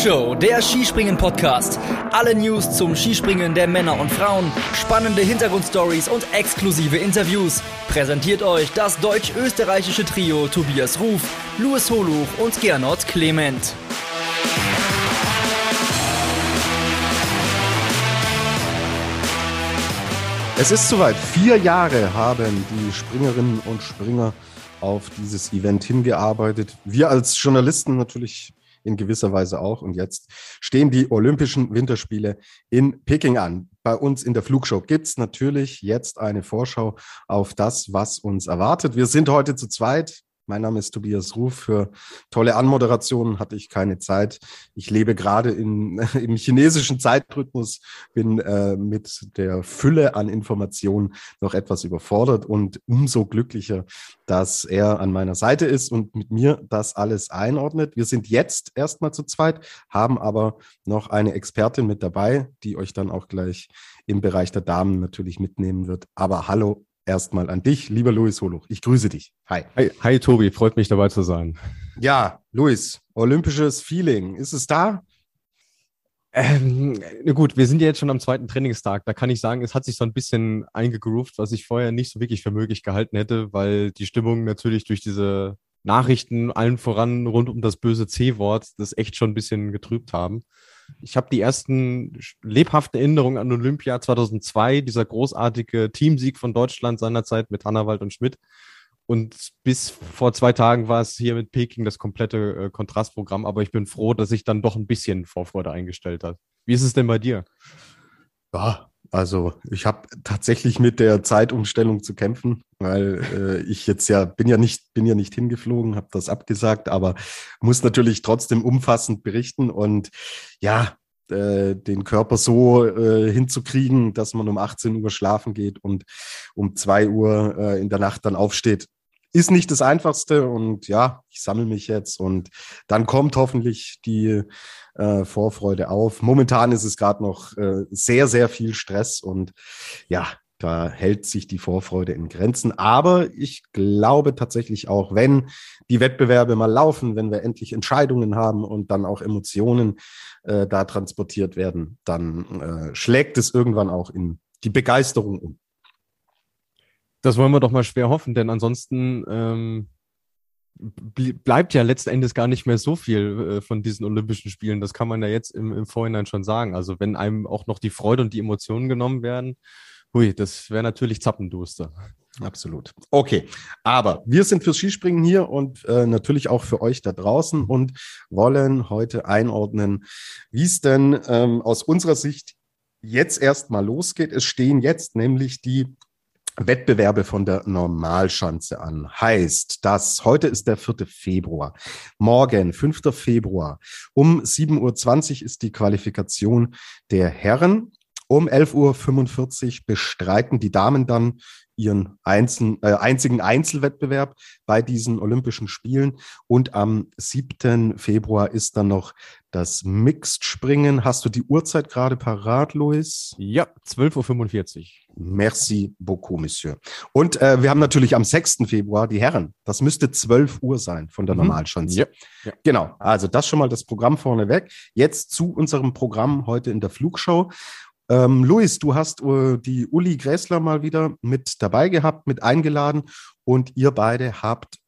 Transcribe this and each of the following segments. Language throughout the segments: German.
Flugshow, der Skispringen-Podcast. Alle News zum Skispringen der Männer und Frauen, spannende Hintergrundstories und exklusive Interviews. Präsentiert euch das deutsch-österreichische Trio Tobias Ruf, Louis Holuch und Gernot Clement. Es ist soweit. Vier Jahre haben die Springerinnen und Springer auf dieses Event hingearbeitet. Wir als Journalisten natürlich in gewisser Weise auch. Und jetzt stehen die Olympischen Winterspiele in Peking an. Bei uns in der Flugshow gibt's natürlich jetzt eine Vorschau auf das, was uns erwartet. Wir sind heute zu zweit. Mein Name ist Tobias Ruf. Für tolle Anmoderationen hatte ich keine Zeit. Ich lebe gerade in, im chinesischen Zeitrhythmus, bin äh, mit der Fülle an Informationen noch etwas überfordert und umso glücklicher, dass er an meiner Seite ist und mit mir das alles einordnet. Wir sind jetzt erstmal zu zweit, haben aber noch eine Expertin mit dabei, die euch dann auch gleich im Bereich der Damen natürlich mitnehmen wird. Aber hallo erstmal an dich, lieber Luis Holuch. Ich grüße dich. Hi. Hi, hi Tobi, freut mich dabei zu sein. Ja, Luis, olympisches Feeling, ist es da? Ähm, gut, wir sind ja jetzt schon am zweiten Trainingstag. Da kann ich sagen, es hat sich so ein bisschen eingegroovt, was ich vorher nicht so wirklich für möglich gehalten hätte, weil die Stimmung natürlich durch diese Nachrichten allen voran rund um das böse C-Wort das echt schon ein bisschen getrübt haben. Ich habe die ersten lebhaften Erinnerungen an Olympia 2002, dieser großartige Teamsieg von Deutschland seinerzeit mit Hannawald und Schmidt. Und bis vor zwei Tagen war es hier mit Peking das komplette äh, Kontrastprogramm. Aber ich bin froh, dass sich dann doch ein bisschen Vorfreude eingestellt hat. Wie ist es denn bei dir? Ja, also ich habe tatsächlich mit der Zeitumstellung zu kämpfen, weil äh, ich jetzt ja bin ja nicht bin ja nicht hingeflogen, habe das abgesagt, aber muss natürlich trotzdem umfassend berichten und ja äh, den Körper so äh, hinzukriegen, dass man um 18 Uhr schlafen geht und um 2 Uhr äh, in der Nacht dann aufsteht, ist nicht das Einfachste und ja, ich sammle mich jetzt und dann kommt hoffentlich die äh, Vorfreude auf. Momentan ist es gerade noch äh, sehr, sehr viel Stress und ja, da hält sich die Vorfreude in Grenzen. Aber ich glaube tatsächlich auch, wenn die Wettbewerbe mal laufen, wenn wir endlich Entscheidungen haben und dann auch Emotionen äh, da transportiert werden, dann äh, schlägt es irgendwann auch in die Begeisterung um. Das wollen wir doch mal schwer hoffen, denn ansonsten ähm, bleibt ja letzten Endes gar nicht mehr so viel äh, von diesen Olympischen Spielen. Das kann man ja jetzt im, im Vorhinein schon sagen. Also wenn einem auch noch die Freude und die Emotionen genommen werden, hui, das wäre natürlich zappenduster. Absolut. Okay, aber wir sind fürs Skispringen hier und äh, natürlich auch für euch da draußen und wollen heute einordnen, wie es denn ähm, aus unserer Sicht jetzt erstmal losgeht. Es stehen jetzt nämlich die Wettbewerbe von der Normalschanze an. Heißt, dass heute ist der 4. Februar. Morgen, 5. Februar, um 7.20 Uhr ist die Qualifikation der Herren. Um 11.45 Uhr bestreiten die Damen dann ihren einzelnen, äh, einzigen Einzelwettbewerb bei diesen Olympischen Spielen. Und am 7. Februar ist dann noch das Mixed-Springen. Hast du die Uhrzeit gerade parat, Luis? Ja, 12.45 Uhr. Merci beaucoup, Monsieur. Und äh, wir haben natürlich am 6. Februar die Herren. Das müsste 12 Uhr sein von der mhm. Normalschanze. Ja. ja. Genau. Also das schon mal das Programm vorneweg. Jetzt zu unserem Programm heute in der Flugshow. Ähm, Luis, du hast äh, die Uli Gräßler mal wieder mit dabei gehabt, mit eingeladen und ihr beide habt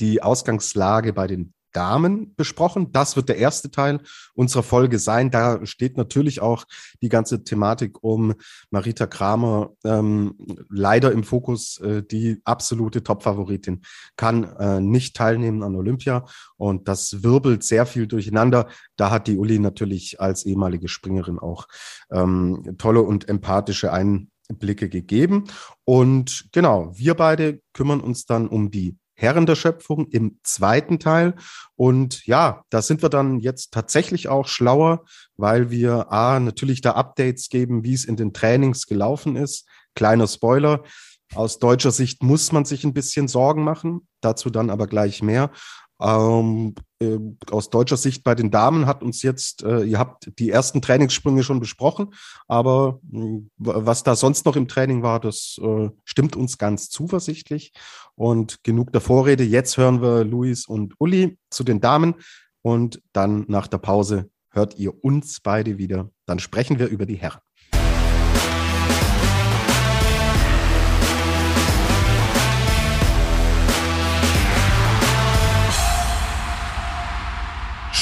die Ausgangslage bei den Damen besprochen. Das wird der erste Teil unserer Folge sein. Da steht natürlich auch die ganze Thematik um Marita Kramer ähm, leider im Fokus. Äh, die absolute Top-Favoritin kann äh, nicht teilnehmen an Olympia und das wirbelt sehr viel durcheinander. Da hat die Uli natürlich als ehemalige Springerin auch ähm, tolle und empathische Einblicke gegeben. Und genau, wir beide kümmern uns dann um die Herren der Schöpfung im zweiten Teil. Und ja, da sind wir dann jetzt tatsächlich auch schlauer, weil wir A, natürlich da Updates geben, wie es in den Trainings gelaufen ist. Kleiner Spoiler. Aus deutscher Sicht muss man sich ein bisschen Sorgen machen, dazu dann aber gleich mehr. Ähm, äh, aus deutscher Sicht bei den Damen hat uns jetzt, äh, ihr habt die ersten Trainingssprünge schon besprochen, aber äh, was da sonst noch im Training war, das äh, stimmt uns ganz zuversichtlich. Und genug der Vorrede. Jetzt hören wir Luis und Uli zu den Damen. Und dann nach der Pause hört ihr uns beide wieder. Dann sprechen wir über die Herren.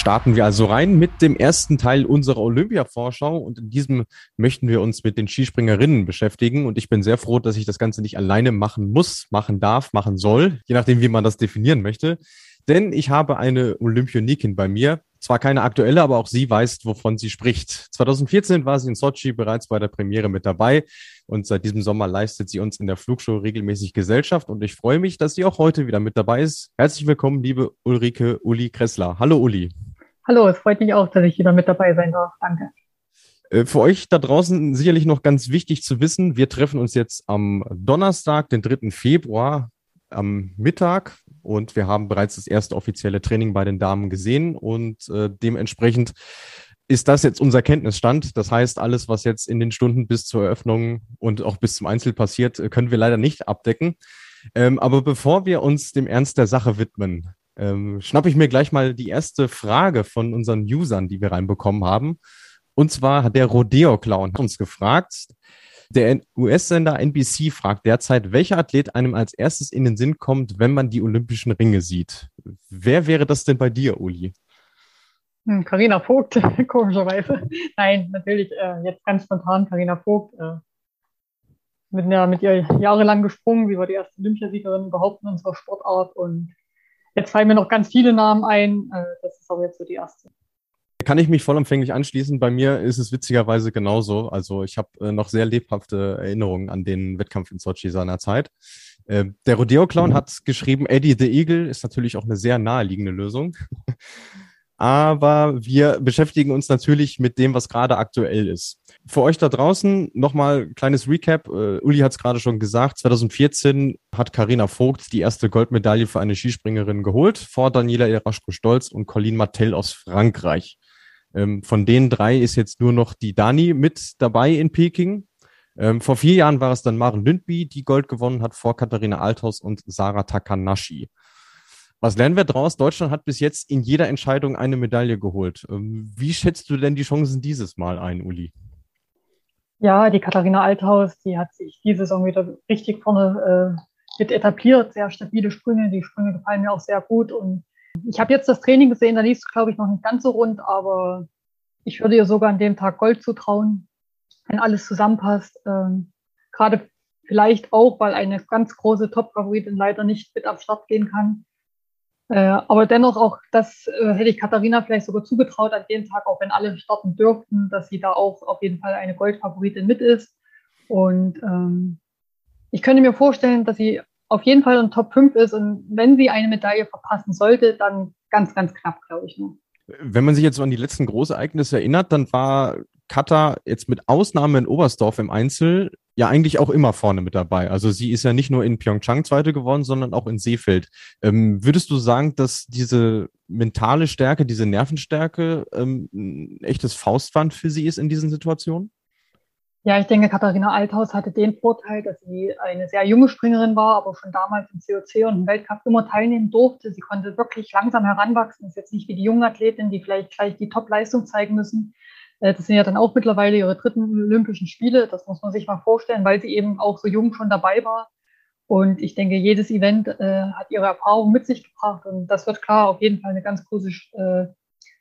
Starten wir also rein mit dem ersten Teil unserer Olympia-Vorschau und in diesem möchten wir uns mit den Skispringerinnen beschäftigen und ich bin sehr froh, dass ich das Ganze nicht alleine machen muss, machen darf, machen soll, je nachdem, wie man das definieren möchte. Denn ich habe eine Olympionikin bei mir, zwar keine aktuelle, aber auch sie weiß, wovon sie spricht. 2014 war sie in Sochi bereits bei der Premiere mit dabei und seit diesem Sommer leistet sie uns in der Flugshow regelmäßig Gesellschaft und ich freue mich, dass sie auch heute wieder mit dabei ist. Herzlich willkommen, liebe Ulrike Uli Kressler. Hallo Uli. Hallo, es freut mich auch, dass ich wieder mit dabei sein darf. Danke. Äh, für euch da draußen sicherlich noch ganz wichtig zu wissen, wir treffen uns jetzt am Donnerstag, den 3. Februar, am Mittag und wir haben bereits das erste offizielle Training bei den Damen gesehen und äh, dementsprechend ist das jetzt unser Kenntnisstand. Das heißt, alles, was jetzt in den Stunden bis zur Eröffnung und auch bis zum Einzel passiert, äh, können wir leider nicht abdecken. Ähm, aber bevor wir uns dem Ernst der Sache widmen, ähm, schnappe ich mir gleich mal die erste Frage von unseren Usern, die wir reinbekommen haben. Und zwar hat der Rodeo-Clown uns gefragt, der US-Sender NBC fragt derzeit, welcher Athlet einem als erstes in den Sinn kommt, wenn man die Olympischen Ringe sieht. Wer wäre das denn bei dir, Uli? Karina hm, Vogt, komischerweise. Nein, natürlich äh, jetzt ganz spontan Karina Vogt. Äh, mit, der, mit ihr jahrelang gesprungen, sie war die erste Olympiasiegerin überhaupt in unserer Sportart und Jetzt fallen mir noch ganz viele Namen ein. Äh, das ist aber jetzt so die erste. Kann ich mich vollumfänglich anschließen. Bei mir ist es witzigerweise genauso. Also ich habe äh, noch sehr lebhafte Erinnerungen an den Wettkampf in Sochi seiner Zeit. Äh, der Rodeo-Clown mhm. hat geschrieben, Eddie the Eagle ist natürlich auch eine sehr naheliegende Lösung. Aber wir beschäftigen uns natürlich mit dem, was gerade aktuell ist. Für euch da draußen nochmal kleines Recap. Uh, Uli hat es gerade schon gesagt. 2014 hat Karina Vogt die erste Goldmedaille für eine Skispringerin geholt, vor Daniela Eraschko-Stolz und Colin Martell aus Frankreich. Ähm, von den drei ist jetzt nur noch die Dani mit dabei in Peking. Ähm, vor vier Jahren war es dann Maren Lündby, die Gold gewonnen hat vor Katharina Althaus und Sarah Takanashi. Was lernen wir daraus? Deutschland hat bis jetzt in jeder Entscheidung eine Medaille geholt. Ähm, wie schätzt du denn die Chancen dieses Mal ein, Uli? Ja, die Katharina Althaus, die hat sich diese Saison wieder richtig vorne äh, mit etabliert. Sehr stabile Sprünge. Die Sprünge gefallen mir auch sehr gut. Und ich habe jetzt das Training gesehen, da lief es, glaube ich, noch nicht ganz so rund, aber ich würde ihr sogar an dem Tag Gold zutrauen, wenn alles zusammenpasst. Ähm, Gerade vielleicht auch, weil eine ganz große Top-Favoritin leider nicht mit am Start gehen kann. Äh, aber dennoch auch, das äh, hätte ich Katharina vielleicht sogar zugetraut an dem Tag, auch wenn alle starten dürften, dass sie da auch auf jeden Fall eine Goldfavoritin mit ist. Und ähm, ich könnte mir vorstellen, dass sie auf jeden Fall in Top 5 ist und wenn sie eine Medaille verpassen sollte, dann ganz, ganz knapp, glaube ich. Nur. Wenn man sich jetzt so an die letzten Großereignisse erinnert, dann war Katar jetzt mit Ausnahme in Oberstdorf im Einzel ja eigentlich auch immer vorne mit dabei. Also sie ist ja nicht nur in Pyeongchang Zweite geworden, sondern auch in Seefeld. Ähm, würdest du sagen, dass diese mentale Stärke, diese Nervenstärke ähm, ein echtes Faustwand für sie ist in diesen Situationen? Ja, ich denke, Katharina Althaus hatte den Vorteil, dass sie eine sehr junge Springerin war, aber schon damals im COC und im Weltcup immer teilnehmen durfte. Sie konnte wirklich langsam heranwachsen. Ist jetzt nicht wie die jungen Athletinnen, die vielleicht gleich die Top-Leistung zeigen müssen. Äh, das sind ja dann auch mittlerweile ihre dritten Olympischen Spiele. Das muss man sich mal vorstellen, weil sie eben auch so jung schon dabei war. Und ich denke, jedes Event äh, hat ihre Erfahrung mit sich gebracht. Und das wird klar auf jeden Fall eine ganz große äh,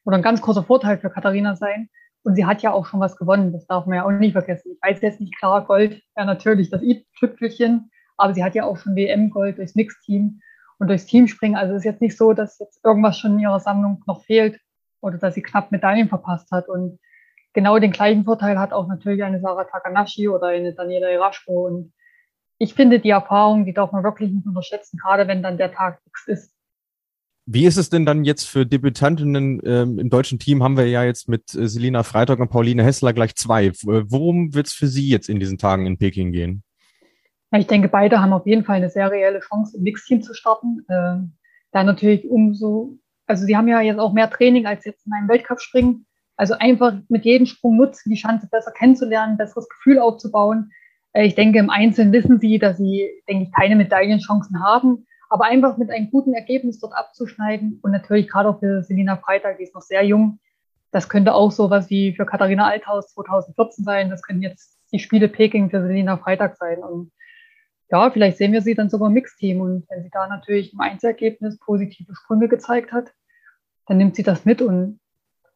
oder ein ganz großer Vorteil für Katharina sein. Und sie hat ja auch schon was gewonnen. Das darf man ja auch nicht vergessen. Ich weiß jetzt nicht klar, Gold ja natürlich das i-Tüpfelchen, aber sie hat ja auch schon WM-Gold durchs Mixteam und durchs Teamspringen. Also es ist jetzt nicht so, dass jetzt irgendwas schon in ihrer Sammlung noch fehlt oder dass sie knapp Medaillen verpasst hat. Und genau den gleichen Vorteil hat auch natürlich eine Sarah Takanashi oder eine Daniela Irashko. Und ich finde, die Erfahrung, die darf man wirklich nicht unterschätzen, gerade wenn dann der Tag X ist. Wie ist es denn dann jetzt für Debütantinnen ähm, im deutschen Team? Haben wir ja jetzt mit äh, Selina Freitag und Pauline Hessler gleich zwei. Worum wird es für Sie jetzt in diesen Tagen in Peking gehen? Ja, ich denke, beide haben auf jeden Fall eine sehr reelle Chance, im Mixteam zu starten. Äh, da natürlich umso, also sie haben ja jetzt auch mehr Training als jetzt in einem Weltcup springen. Also einfach mit jedem Sprung nutzen, die Chance besser kennenzulernen, besseres Gefühl aufzubauen. Äh, ich denke, im Einzelnen wissen sie, dass sie, denke ich, keine Medaillenchancen haben. Aber einfach mit einem guten Ergebnis dort abzuschneiden und natürlich gerade auch für Selina Freitag, die ist noch sehr jung, das könnte auch so was wie für Katharina Althaus 2014 sein. Das könnten jetzt die Spiele Peking für Selina Freitag sein. Und ja, vielleicht sehen wir sie dann sogar im Mixteam. Und wenn sie da natürlich im Einzelergebnis positive Sprünge gezeigt hat, dann nimmt sie das mit und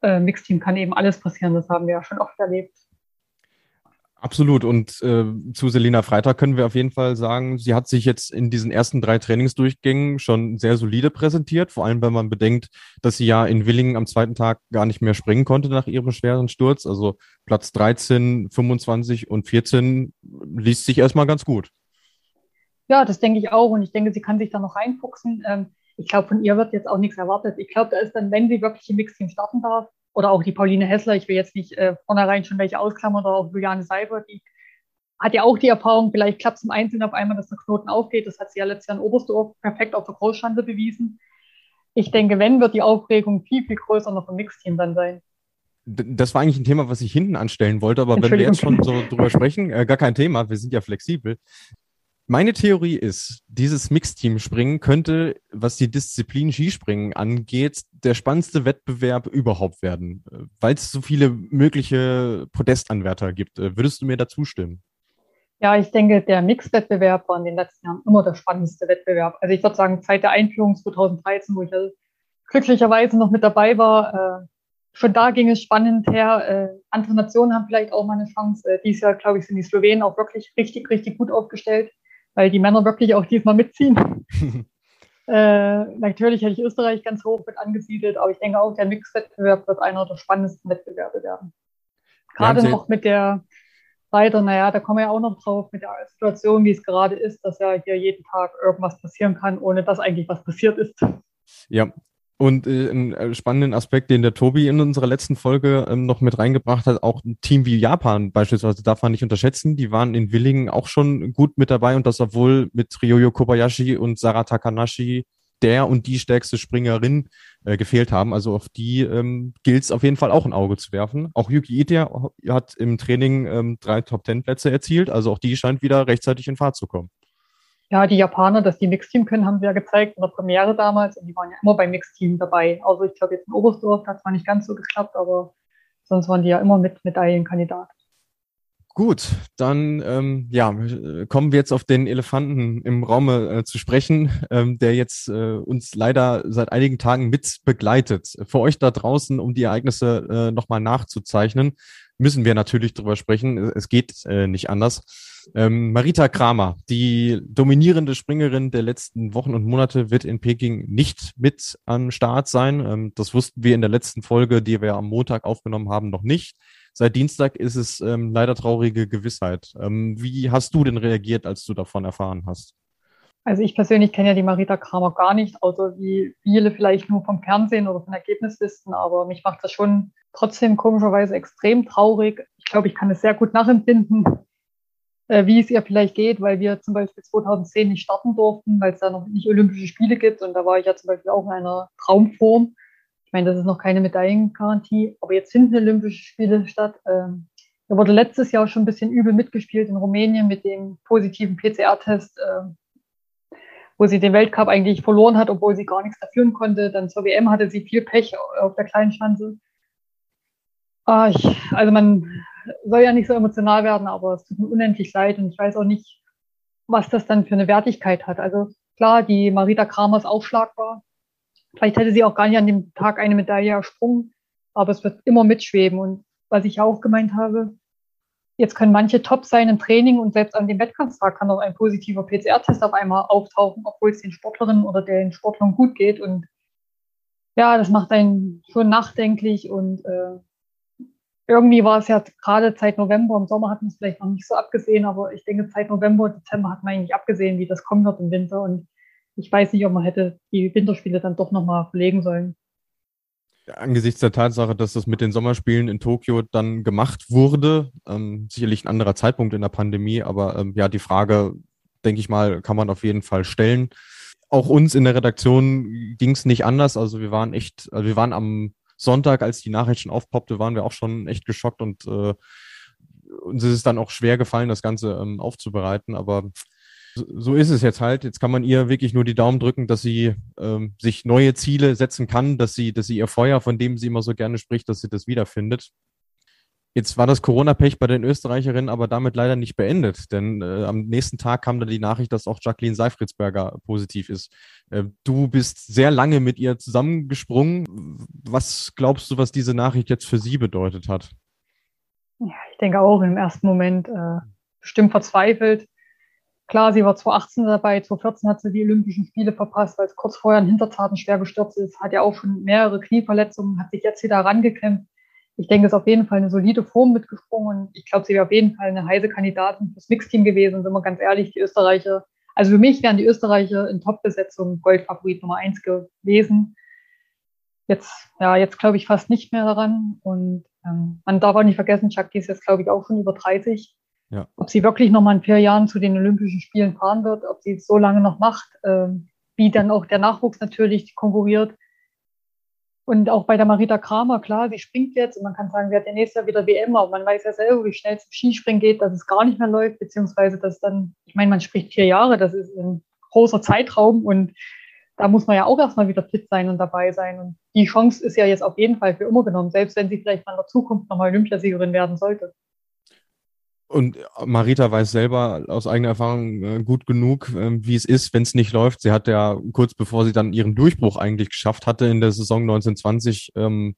äh, Mixteam kann eben alles passieren. Das haben wir ja schon oft erlebt. Absolut. Und äh, zu Selina Freitag können wir auf jeden Fall sagen, sie hat sich jetzt in diesen ersten drei Trainingsdurchgängen schon sehr solide präsentiert. Vor allem, wenn man bedenkt, dass sie ja in Willingen am zweiten Tag gar nicht mehr springen konnte nach ihrem schweren Sturz. Also Platz 13, 25 und 14 liest sich erstmal ganz gut. Ja, das denke ich auch. Und ich denke, sie kann sich da noch reinfuchsen. Ähm, ich glaube, von ihr wird jetzt auch nichts erwartet. Ich glaube, da ist dann, wenn sie wirklich im Mixteam starten darf, oder auch die Pauline Hessler, ich will jetzt nicht äh, vornherein schon welche ausklammern, oder auch Juliane Seiber, die hat ja auch die Erfahrung, vielleicht klappt es im Einzelnen auf einmal, dass der Knoten aufgeht. Das hat sie ja letztes Jahr in Oberstdorf perfekt auf der Großschanze bewiesen. Ich denke, wenn, wird die Aufregung viel, viel größer noch im Mixteam dann sein. Das war eigentlich ein Thema, was ich hinten anstellen wollte, aber wenn wir jetzt schon so drüber sprechen, äh, gar kein Thema, wir sind ja flexibel. Meine Theorie ist, dieses Mixteam-Springen könnte, was die Disziplin Skispringen angeht, der spannendste Wettbewerb überhaupt werden, weil es so viele mögliche Podestanwärter gibt. Äh, würdest du mir dazu stimmen? Ja, ich denke, der Mix-Wettbewerb war in den letzten Jahren immer der spannendste Wettbewerb. Also ich würde sagen, seit der Einführung 2013, wo ich glücklicherweise noch mit dabei war, äh, schon da ging es spannend her. Äh, andere Nationen haben vielleicht auch mal eine Chance. Äh, dieses Jahr, glaube ich, sind die Slowenen auch wirklich richtig, richtig gut aufgestellt weil die Männer wirklich auch diesmal mitziehen. äh, natürlich hätte ich Österreich ganz hoch mit angesiedelt, aber ich denke auch, der Mixwettbewerb wird einer der spannendsten Wettbewerbe werden. Gerade noch mit der weiter, naja, da kommen wir ja auch noch drauf, mit der Situation, wie es gerade ist, dass ja hier jeden Tag irgendwas passieren kann, ohne dass eigentlich was passiert ist. Ja, und äh, einen äh, spannenden Aspekt, den der Tobi in unserer letzten Folge ähm, noch mit reingebracht hat, auch ein Team wie Japan beispielsweise darf man nicht unterschätzen. Die waren in Willingen auch schon gut mit dabei und das obwohl mit Ryoyo Kobayashi und Sarah Takanashi der und die stärkste Springerin äh, gefehlt haben. Also auf die ähm, gilt es auf jeden Fall auch ein Auge zu werfen. Auch Yuki Itia hat im Training ähm, drei Top-Ten-Plätze erzielt. Also auch die scheint wieder rechtzeitig in Fahrt zu kommen. Ja, die Japaner, dass die Mixteam können, haben sie ja gezeigt in der Premiere damals und die waren ja immer beim Mixteam dabei. Also ich glaube jetzt in Oberstdorf hat zwar nicht ganz so geklappt, aber sonst waren die ja immer mit Medaillenkandidat. Gut, dann ähm, ja, kommen wir jetzt auf den Elefanten im Raume äh, zu sprechen, ähm, der jetzt äh, uns leider seit einigen Tagen mit begleitet. Für euch da draußen, um die Ereignisse äh, nochmal nachzuzeichnen, müssen wir natürlich drüber sprechen. Es geht äh, nicht anders. Ähm, Marita Kramer, die dominierende Springerin der letzten Wochen und Monate, wird in Peking nicht mit am Start sein. Ähm, das wussten wir in der letzten Folge, die wir am Montag aufgenommen haben, noch nicht. Seit Dienstag ist es ähm, leider traurige Gewissheit. Ähm, wie hast du denn reagiert, als du davon erfahren hast? Also ich persönlich kenne ja die Marita Kramer gar nicht, außer wie viele vielleicht nur vom Fernsehen oder von Ergebnislisten, aber mich macht das schon trotzdem komischerweise extrem traurig. Ich glaube, ich kann es sehr gut nachempfinden, äh, wie es ihr vielleicht geht, weil wir zum Beispiel 2010 nicht starten durften, weil es da noch nicht Olympische Spiele gibt. Und da war ich ja zum Beispiel auch in einer Traumform. Ich meine, das ist noch keine Medaillengarantie, aber jetzt finden Olympische Spiele statt. Ähm, da wurde letztes Jahr schon ein bisschen übel mitgespielt in Rumänien mit dem positiven PCR-Test, äh, wo sie den Weltcup eigentlich verloren hat, obwohl sie gar nichts dafür konnte. Dann zur WM hatte sie viel Pech auf der kleinen Schanze. Ah, ich, also man soll ja nicht so emotional werden, aber es tut mir unendlich leid und ich weiß auch nicht, was das dann für eine Wertigkeit hat. Also klar, die Marita Kramer ist aufschlagbar. Vielleicht hätte sie auch gar nicht an dem Tag eine Medaille ersprungen, aber es wird immer mitschweben. Und was ich auch gemeint habe, jetzt können manche top sein im Training und selbst an dem Wettkampftag kann auch ein positiver PCR-Test auf einmal auftauchen, obwohl es den Sportlerinnen oder den Sportlern gut geht. Und ja, das macht einen schon nachdenklich und äh, irgendwie war es ja gerade Zeit November, im Sommer hatten wir es vielleicht noch nicht so abgesehen, aber ich denke, Zeit November, Dezember hat man eigentlich abgesehen, wie das kommen wird im Winter. Und ich weiß nicht, ob man hätte die Winterspiele dann doch nochmal verlegen sollen. Angesichts der Tatsache, dass das mit den Sommerspielen in Tokio dann gemacht wurde, ähm, sicherlich ein anderer Zeitpunkt in der Pandemie, aber ähm, ja, die Frage, denke ich mal, kann man auf jeden Fall stellen. Auch uns in der Redaktion ging es nicht anders. Also wir waren echt, also wir waren am Sonntag, als die Nachricht schon aufpoppte, waren wir auch schon echt geschockt und äh, uns ist es dann auch schwer gefallen, das Ganze ähm, aufzubereiten. Aber so ist es jetzt halt. Jetzt kann man ihr wirklich nur die Daumen drücken, dass sie ähm, sich neue Ziele setzen kann, dass sie, dass sie ihr Feuer, von dem sie immer so gerne spricht, dass sie das wiederfindet. Jetzt war das Corona-Pech bei den Österreicherinnen aber damit leider nicht beendet, denn äh, am nächsten Tag kam dann die Nachricht, dass auch Jacqueline Seifritzberger positiv ist. Äh, du bist sehr lange mit ihr zusammengesprungen. Was glaubst du, was diese Nachricht jetzt für sie bedeutet hat? Ja, ich denke auch im ersten Moment äh, bestimmt verzweifelt. Klar, sie war 2018 dabei, 2014 hat sie die Olympischen Spiele verpasst, weil es kurz vorher an Hinterzarten schwer gestürzt ist, hat ja auch schon mehrere Knieverletzungen, hat sich jetzt wieder rangekämpft ich denke, es ist auf jeden Fall eine solide Form mitgesprungen und ich glaube, sie wäre auf jeden Fall eine heiße Kandidatin fürs Mixteam gewesen, sind wir ganz ehrlich, die Österreicher. Also für mich wären die Österreicher in Top-Besetzung Goldfavorit Nummer eins gewesen. Jetzt, ja, jetzt glaube ich fast nicht mehr daran. Und ähm, man darf auch nicht vergessen, Chuck, die ist jetzt, glaube ich, auch schon über 30. Ja. Ob sie wirklich noch mal in vier Jahren zu den Olympischen Spielen fahren wird, ob sie es so lange noch macht, ähm, wie dann auch der Nachwuchs natürlich konkurriert, und auch bei der Marita Kramer, klar, sie springt jetzt und man kann sagen, sie hat ja nächstes Jahr wieder WM, aber man weiß ja selber, wie schnell es im Skispringen geht, dass es gar nicht mehr läuft, beziehungsweise dass dann, ich meine, man spricht vier Jahre, das ist ein großer Zeitraum und da muss man ja auch erstmal wieder fit sein und dabei sein. Und die Chance ist ja jetzt auf jeden Fall für immer genommen, selbst wenn sie vielleicht mal in der Zukunft nochmal Olympiasiegerin werden sollte. Und Marita weiß selber aus eigener Erfahrung äh, gut genug, äh, wie es ist, wenn es nicht läuft. Sie hat ja kurz bevor sie dann ihren Durchbruch eigentlich geschafft hatte in der Saison 1920 ähm,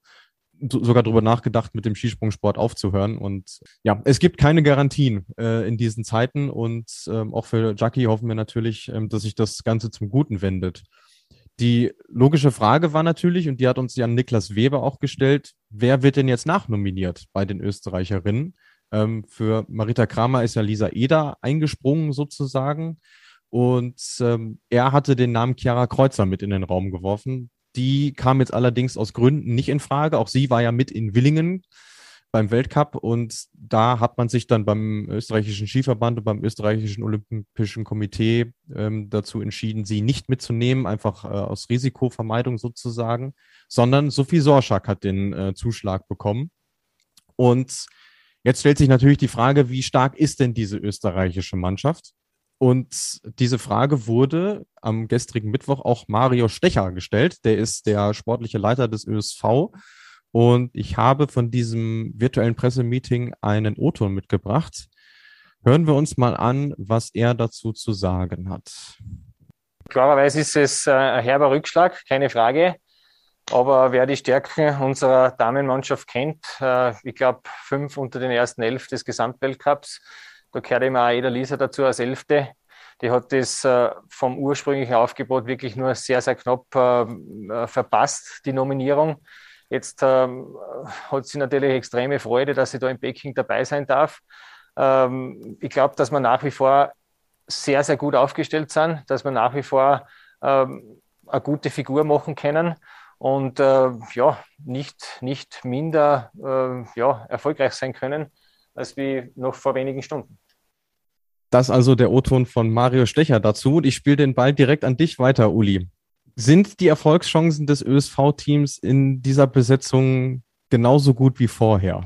sogar darüber nachgedacht, mit dem Skisprungsport aufzuhören. Und ja, es gibt keine Garantien äh, in diesen Zeiten. Und ähm, auch für Jackie hoffen wir natürlich, ähm, dass sich das Ganze zum Guten wendet. Die logische Frage war natürlich, und die hat uns Jan Niklas Weber auch gestellt, wer wird denn jetzt nachnominiert bei den Österreicherinnen? Ähm, für Marita Kramer ist ja Lisa Eder eingesprungen sozusagen. Und ähm, er hatte den Namen Chiara Kreuzer mit in den Raum geworfen. Die kam jetzt allerdings aus Gründen nicht in Frage. Auch sie war ja mit in Willingen beim Weltcup und da hat man sich dann beim österreichischen Skiverband und beim österreichischen Olympischen Komitee ähm, dazu entschieden, sie nicht mitzunehmen, einfach äh, aus Risikovermeidung sozusagen, sondern Sophie Sorschak hat den äh, Zuschlag bekommen. Und Jetzt stellt sich natürlich die Frage, wie stark ist denn diese österreichische Mannschaft? Und diese Frage wurde am gestrigen Mittwoch auch Mario Stecher gestellt. Der ist der sportliche Leiter des ÖSV. Und ich habe von diesem virtuellen Pressemeeting einen O-Ton mitgebracht. Hören wir uns mal an, was er dazu zu sagen hat. Klarerweise ist es äh, ein herber Rückschlag, keine Frage. Aber wer die Stärken unserer Damenmannschaft kennt, äh, ich glaube, fünf unter den ersten elf des Gesamtweltcups, da gehört immer auch Eda Lisa dazu als Elfte. Die hat das äh, vom ursprünglichen Aufgebot wirklich nur sehr, sehr knapp äh, verpasst, die Nominierung. Jetzt ähm, hat sie natürlich extreme Freude, dass sie da in Peking dabei sein darf. Ähm, ich glaube, dass wir nach wie vor sehr, sehr gut aufgestellt sind, dass wir nach wie vor ähm, eine gute Figur machen können und äh, ja, nicht, nicht minder äh, ja, erfolgreich sein können als wie noch vor wenigen Stunden. Das also der O-Ton von Mario Stecher dazu. Ich spiele den Ball direkt an dich weiter, Uli. Sind die Erfolgschancen des ÖSV-Teams in dieser Besetzung genauso gut wie vorher?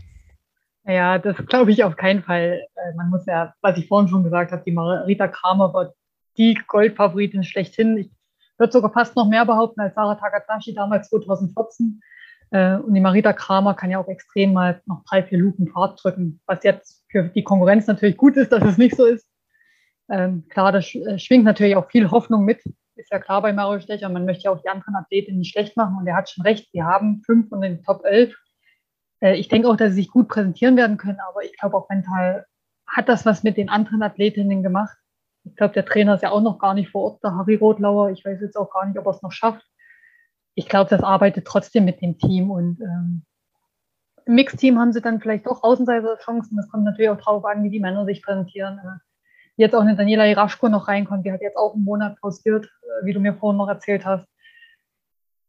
Ja, das glaube ich auf keinen Fall. Äh, man muss ja, was ich vorhin schon gesagt habe, die Marita Kramer war die Goldfavoritin schlechthin. Ich würde sogar fast noch mehr behaupten als Sarah Takatashi damals 2014. Äh, und die Marita Kramer kann ja auch extrem mal noch drei, vier Lupen Fahrt drücken, was jetzt für die Konkurrenz natürlich gut ist, dass es nicht so ist. Ähm, klar, das äh, schwingt natürlich auch viel Hoffnung mit. Ist ja klar bei Mario Stecher, man möchte ja auch die anderen Athleten nicht schlecht machen und er hat schon recht, sie haben fünf von den Top 11. Äh, ich denke auch, dass sie sich gut präsentieren werden können, aber ich glaube auch mental hat das was mit den anderen Athletinnen gemacht. Ich glaube, der Trainer ist ja auch noch gar nicht vor Ort, der Harry Rotlauer. Ich weiß jetzt auch gar nicht, ob er es noch schafft. Ich glaube, das arbeitet trotzdem mit dem Team und ähm, im Mixteam haben sie dann vielleicht doch Außenseiter-Chancen. Das kommt natürlich auch darauf an, wie die Männer sich präsentieren. Äh, jetzt auch eine Daniela Iraschko noch reinkommt, die hat jetzt auch einen Monat pausiert, äh, wie du mir vorhin noch erzählt hast.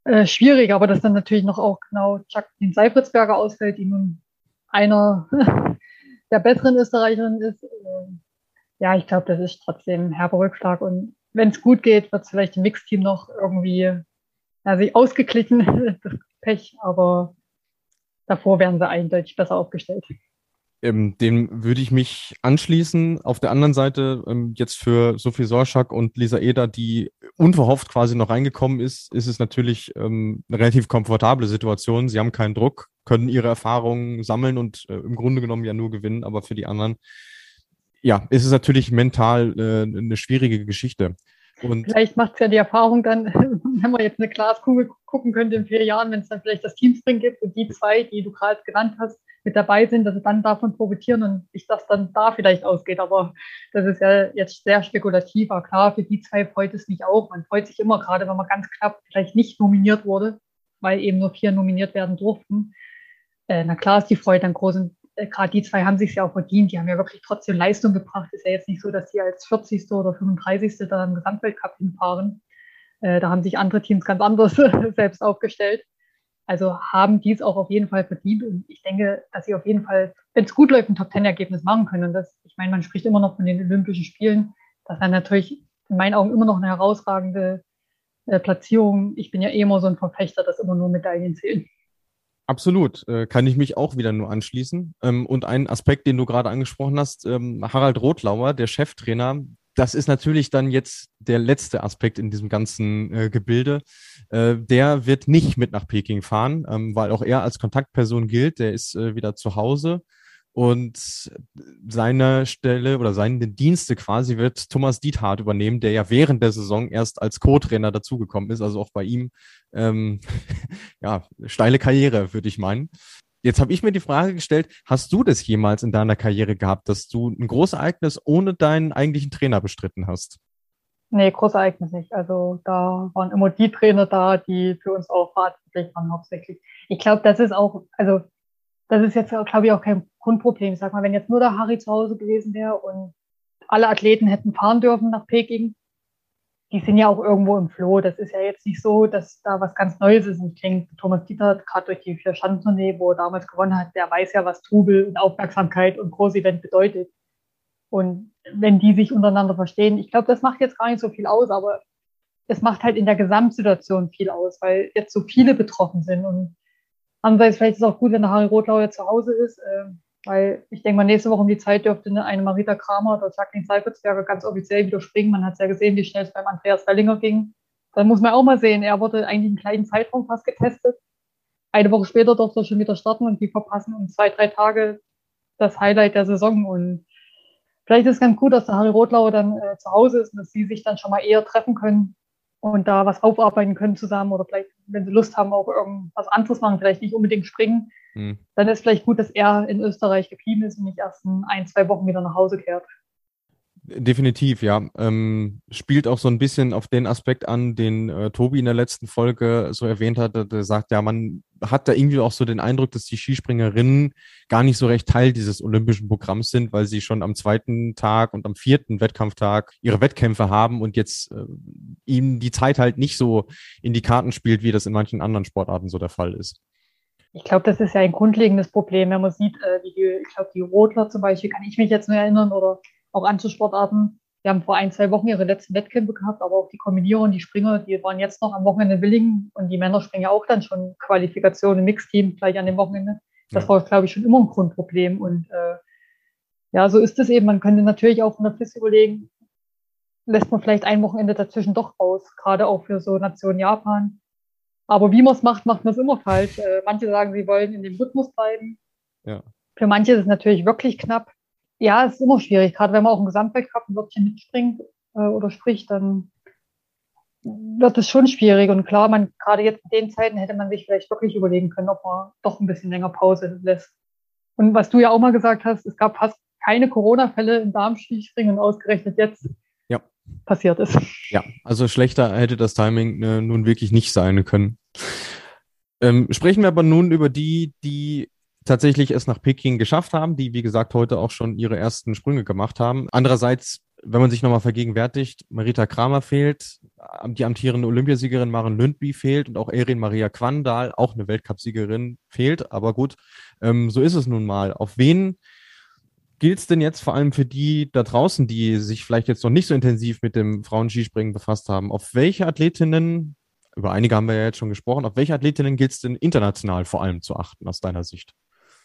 Äh, schwierig, aber dass dann natürlich noch auch genau Jacqueline Seifritzberger ausfällt, die nun einer der besseren Österreicherinnen ist. Ja, ich glaube, das ist trotzdem ein herber Rückschlag. Und wenn es gut geht, wird es vielleicht im Mixteam noch irgendwie ja, sich ausgeglichen, Pech, aber davor wären sie eindeutig besser aufgestellt. Ähm, dem würde ich mich anschließen. Auf der anderen Seite, ähm, jetzt für Sophie Sorschak und Lisa Eder, die unverhofft quasi noch reingekommen ist, ist es natürlich ähm, eine relativ komfortable Situation. Sie haben keinen Druck, können ihre Erfahrungen sammeln und äh, im Grunde genommen ja nur gewinnen, aber für die anderen, ja, ist es natürlich mental äh, eine schwierige Geschichte. Und vielleicht macht es ja die Erfahrung dann, wenn man jetzt eine Glaskugel gucken könnte in vier Jahren, wenn es dann vielleicht das Teamspring gibt und die zwei, die du gerade genannt hast, mit dabei sind, dass sie dann davon profitieren und sich das dann da vielleicht ausgeht. Aber das ist ja jetzt sehr spekulativ. Aber klar, für die zwei freut es mich auch. Man freut sich immer, gerade wenn man ganz knapp vielleicht nicht nominiert wurde, weil eben nur vier nominiert werden durften. Äh, na klar ist die Freude dann groß. Und äh, gerade die zwei haben sich ja auch verdient. Die haben ja wirklich trotzdem Leistung gebracht. Ist ja jetzt nicht so, dass sie als 40. oder 35. da im Gesamtweltcup hinfahren. Äh, da haben sich andere Teams ganz anders selbst aufgestellt. Also haben die es auch auf jeden Fall verdient. Und ich denke, dass sie auf jeden Fall, wenn es gut läuft, ein Top-Ten-Ergebnis machen können. Und das, ich meine, man spricht immer noch von den Olympischen Spielen. Das ist natürlich in meinen Augen immer noch eine herausragende äh, Platzierung. Ich bin ja eh immer so ein Verfechter, dass immer nur Medaillen zählen. Absolut, äh, kann ich mich auch wieder nur anschließen. Ähm, und ein Aspekt, den du gerade angesprochen hast, ähm, Harald Rotlauer, der Cheftrainer, das ist natürlich dann jetzt der letzte Aspekt in diesem ganzen äh, Gebilde. Äh, der wird nicht mit nach Peking fahren, ähm, weil auch er als Kontaktperson gilt. Der ist wieder zu Hause. Und seine Stelle oder seine Dienste quasi wird Thomas Diethardt übernehmen, der ja während der Saison erst als Co-Trainer dazugekommen ist. Also auch bei ihm, ähm, ja, steile Karriere, würde ich meinen. Jetzt habe ich mir die Frage gestellt, hast du das jemals in deiner Karriere gehabt, dass du ein Großereignis ohne deinen eigentlichen Trainer bestritten hast? Nee, Großereignis nicht. Also da waren immer die Trainer da, die für uns auch verantwortlich waren hauptsächlich. Ich glaube, das ist auch, also das ist jetzt, glaube ich, auch kein Grundproblem. Ich sag mal, wenn jetzt nur der Harry zu Hause gewesen wäre und alle Athleten hätten fahren dürfen nach Peking, die sind ja auch irgendwo im Flow. Das ist ja jetzt nicht so, dass da was ganz Neues ist. Ich denke, Thomas Dieter, gerade durch die vier Schanzentournee, wo er damals gewonnen hat, der weiß ja, was Trubel und Aufmerksamkeit und Großevent bedeutet. Und wenn die sich untereinander verstehen, ich glaube, das macht jetzt gar nicht so viel aus, aber es macht halt in der Gesamtsituation viel aus, weil jetzt so viele betroffen sind. Und andererseits vielleicht ist es auch gut, wenn der Harry Rotlau jetzt zu Hause ist, äh, weil ich denke mal, nächste Woche um die Zeit dürfte eine Marita Kramer oder Jacqueline Seifritzberger ganz offiziell wieder springen. Man hat es ja gesehen, wie schnell es beim Andreas Wellinger ging. Dann muss man auch mal sehen, er wurde eigentlich einen kleinen Zeitraum fast getestet. Eine Woche später durfte er schon wieder starten und die verpassen um zwei, drei Tage das Highlight der Saison. Und vielleicht ist es ganz gut, dass der Harry Rotlauer dann äh, zu Hause ist und dass sie sich dann schon mal eher treffen können und da was aufarbeiten können zusammen oder vielleicht, wenn sie Lust haben, auch irgendwas anderes machen, vielleicht nicht unbedingt springen, hm. dann ist vielleicht gut, dass er in Österreich geblieben ist und nicht erst in ein, zwei Wochen wieder nach Hause kehrt. Definitiv, ja. Ähm, spielt auch so ein bisschen auf den Aspekt an, den äh, Tobi in der letzten Folge so erwähnt hatte. Der sagt, ja, man hat da irgendwie auch so den Eindruck, dass die Skispringerinnen gar nicht so recht Teil dieses olympischen Programms sind, weil sie schon am zweiten Tag und am vierten Wettkampftag ihre Wettkämpfe haben und jetzt äh, ihnen die Zeit halt nicht so in die Karten spielt, wie das in manchen anderen Sportarten so der Fall ist. Ich glaube, das ist ja ein grundlegendes Problem, wenn man sieht, äh, wie die, ich glaube, die Rotler zum Beispiel, kann ich mich jetzt nur erinnern, oder auch andere Sportarten. Die haben vor ein, zwei Wochen ihre letzten Wettkämpfe gehabt, aber auch die Kombinierung, und die Springer, die waren jetzt noch am Wochenende in Willingen und die Männer springen ja auch dann schon Qualifikation im Mixteam gleich an dem Wochenende. Das ja. war, glaube ich, schon immer ein Grundproblem. Und äh, ja, so ist es eben. Man könnte natürlich auch von der FIS überlegen, lässt man vielleicht ein Wochenende dazwischen doch raus, gerade auch für so Nation Japan. Aber wie man es macht, macht man es immer falsch. Äh, manche sagen, sie wollen in dem Rhythmus bleiben. Ja. Für manche ist es natürlich wirklich knapp ja, es ist immer schwierig, gerade wenn man auch im Gesamtweltcup ein Wörtchen mitspringt äh, oder spricht, dann wird es schon schwierig. Und klar, man gerade jetzt in den Zeiten hätte man sich vielleicht wirklich überlegen können, ob man doch ein bisschen länger Pause lässt. Und was du ja auch mal gesagt hast, es gab fast keine Corona-Fälle im Darmstichspringen und ausgerechnet jetzt ja. passiert ist. Ja, also schlechter hätte das Timing äh, nun wirklich nicht sein können. Ähm, sprechen wir aber nun über die, die tatsächlich es nach Peking geschafft haben, die, wie gesagt, heute auch schon ihre ersten Sprünge gemacht haben. Andererseits, wenn man sich nochmal vergegenwärtigt, Marita Kramer fehlt, die amtierende Olympiasiegerin Maren Lündby fehlt und auch Erin Maria Quandal, auch eine Weltcupsiegerin, fehlt. Aber gut, ähm, so ist es nun mal. Auf wen gilt es denn jetzt vor allem für die da draußen, die sich vielleicht jetzt noch nicht so intensiv mit dem Frauenskispringen befasst haben? Auf welche Athletinnen, über einige haben wir ja jetzt schon gesprochen, auf welche Athletinnen gilt es denn international vor allem zu achten aus deiner Sicht?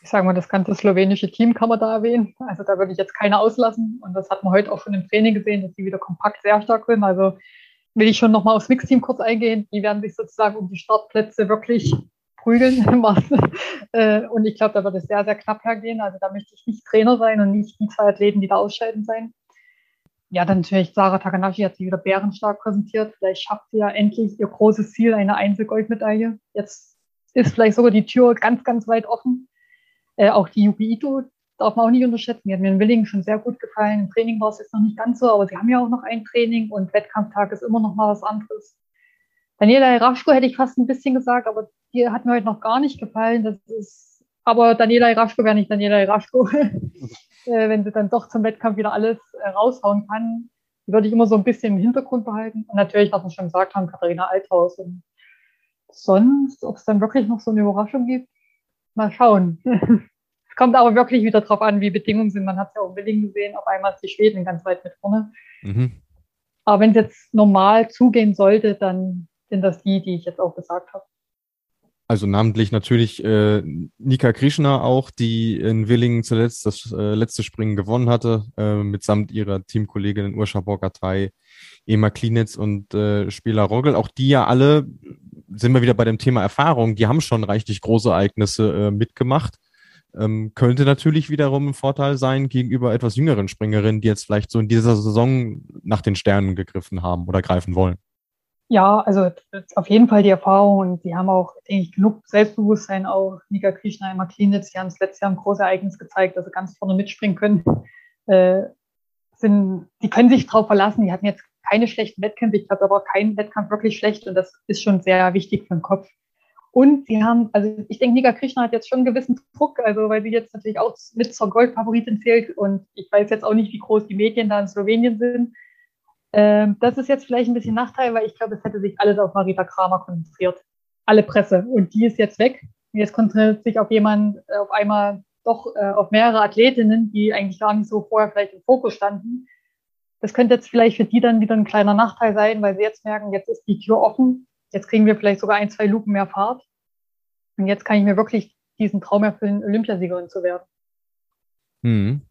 ich sage mal, das ganze slowenische Team kann man da erwähnen. Also da würde ich jetzt keine auslassen. Und das hat man heute auch schon im Training gesehen, dass die wieder kompakt sehr stark sind. Also will ich schon nochmal aufs Mixteam kurz eingehen. Die werden sich sozusagen um die Startplätze wirklich prügeln. Äh, und ich glaube, da wird es sehr, sehr knapp hergehen. Also da möchte ich nicht Trainer sein und nicht die zwei Athleten, die da ausscheiden sein. Ja, dann natürlich Sarah Takanashi hat sie wieder bärenstark präsentiert. Vielleicht schafft sie ja endlich ihr großes Ziel, eine Einzelgoldmedaille. Jetzt ist vielleicht sogar die Tür ganz, ganz weit offen. Äh, auch die Yuki Ito darf man auch nicht unterschätzen. Die hat mir in Willingen schon sehr gut gefallen. Im Training war es jetzt noch nicht ganz so, aber sie haben ja auch noch ein Training und Wettkampftag ist immer noch mal was anderes. Daniela Raschko hätte ich fast ein bisschen gesagt, aber die hat mir heute noch gar nicht gefallen. Das ist, aber Daniela Raschko wäre nicht Daniela Raschko. äh, wenn sie dann doch zum Wettkampf wieder alles äh, raushauen kann, die würde ich immer so ein bisschen im Hintergrund behalten. Und natürlich, was wir schon gesagt haben, Katharina Althaus. Und sonst, ob es dann wirklich noch so eine Überraschung gibt, mal schauen. Es kommt aber wirklich wieder darauf an, wie Bedingungen sind. Man hat es ja auch in Willingen gesehen, auf einmal ist die Schweden ganz weit mit vorne. Mhm. Aber wenn es jetzt normal zugehen sollte, dann sind das die, die ich jetzt auch gesagt habe. Also namentlich natürlich äh, Nika Krishna auch, die in Willingen zuletzt das äh, letzte Springen gewonnen hatte, äh, mitsamt ihrer Teamkollegin Urscha Borgatei, Ema Klinitz und äh, Spieler Rogel. Auch die ja alle, sind wir wieder bei dem Thema Erfahrung, die haben schon reichlich große Ereignisse äh, mitgemacht. Ähm, könnte natürlich wiederum ein Vorteil sein gegenüber etwas jüngeren Springerinnen, die jetzt vielleicht so in dieser Saison nach den Sternen gegriffen haben oder greifen wollen. Ja, also auf jeden Fall die Erfahrung und die haben auch, denke ich, genug Selbstbewusstsein auch. Nika Krishna, Emma Klinitz, die haben es letztes Jahr ein großes Ereignis gezeigt, dass sie ganz vorne mitspringen können. Äh, sind, die können sich darauf verlassen. Die hatten jetzt keine schlechten Wettkämpfe. Ich glaube, aber kein Wettkampf wirklich schlecht und das ist schon sehr wichtig für den Kopf. Und sie haben, also ich denke, Nika Krishna hat jetzt schon einen gewissen Druck, also weil sie jetzt natürlich auch mit zur Goldfavoritin zählt und ich weiß jetzt auch nicht, wie groß die Medien da in Slowenien sind. Ähm, das ist jetzt vielleicht ein bisschen Nachteil, weil ich glaube, es hätte sich alles auf Marita Kramer konzentriert. Alle Presse. Und die ist jetzt weg. Und jetzt konzentriert sich auf jemanden, äh, auf einmal doch äh, auf mehrere Athletinnen, die eigentlich gar nicht so vorher vielleicht im Fokus standen. Das könnte jetzt vielleicht für die dann wieder ein kleiner Nachteil sein, weil sie jetzt merken, jetzt ist die Tür offen Jetzt kriegen wir vielleicht sogar ein, zwei Lupen mehr Fahrt. Und jetzt kann ich mir wirklich diesen Traum erfüllen, Olympiasiegerin zu werden. Hm.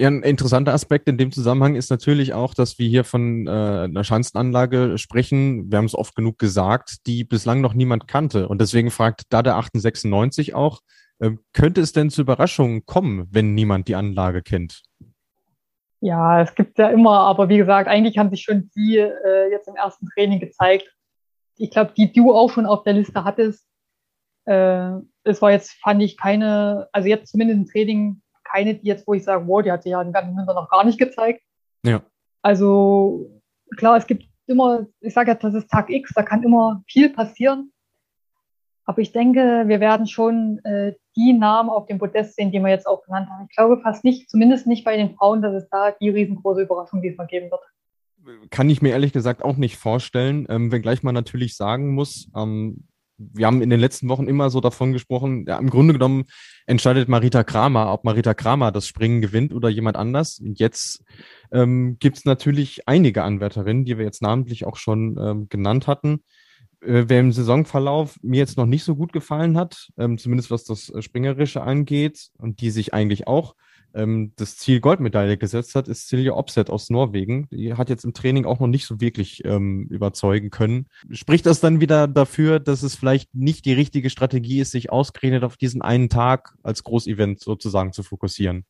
Ja, ein interessanter Aspekt in dem Zusammenhang ist natürlich auch, dass wir hier von äh, einer Schanzenanlage sprechen. Wir haben es oft genug gesagt, die bislang noch niemand kannte. Und deswegen fragt da der 1896 auch, äh, könnte es denn zu Überraschungen kommen, wenn niemand die Anlage kennt? Ja, es gibt ja immer, aber wie gesagt, eigentlich haben sich schon die äh, jetzt im ersten Training gezeigt ich glaube, die du auch schon auf der Liste hattest, äh, es war jetzt, fand ich keine, also jetzt zumindest im Training, keine, die jetzt, wo ich sage, wow, die hat sich ja den ganzen Winter noch gar nicht gezeigt. Ja. Also klar, es gibt immer, ich sage jetzt, das ist Tag X, da kann immer viel passieren. Aber ich denke, wir werden schon äh, die Namen auf dem Podest sehen, die wir jetzt auch genannt haben. Ich glaube fast nicht, zumindest nicht bei den Frauen, dass es da die riesengroße Überraschung diesmal geben wird kann ich mir ehrlich gesagt auch nicht vorstellen, ähm, wenngleich man natürlich sagen muss, ähm, wir haben in den letzten Wochen immer so davon gesprochen, ja, im Grunde genommen entscheidet Marita Kramer, ob Marita Kramer das Springen gewinnt oder jemand anders. Und jetzt ähm, gibt es natürlich einige Anwärterinnen, die wir jetzt namentlich auch schon ähm, genannt hatten. Äh, wer im Saisonverlauf mir jetzt noch nicht so gut gefallen hat, ähm, zumindest was das Springerische angeht und die sich eigentlich auch ähm, das Ziel Goldmedaille gesetzt hat, ist Silja Opset aus Norwegen. Die hat jetzt im Training auch noch nicht so wirklich ähm, überzeugen können. Spricht das dann wieder dafür, dass es vielleicht nicht die richtige Strategie ist, sich ausgerechnet auf diesen einen Tag als Großevent sozusagen zu fokussieren?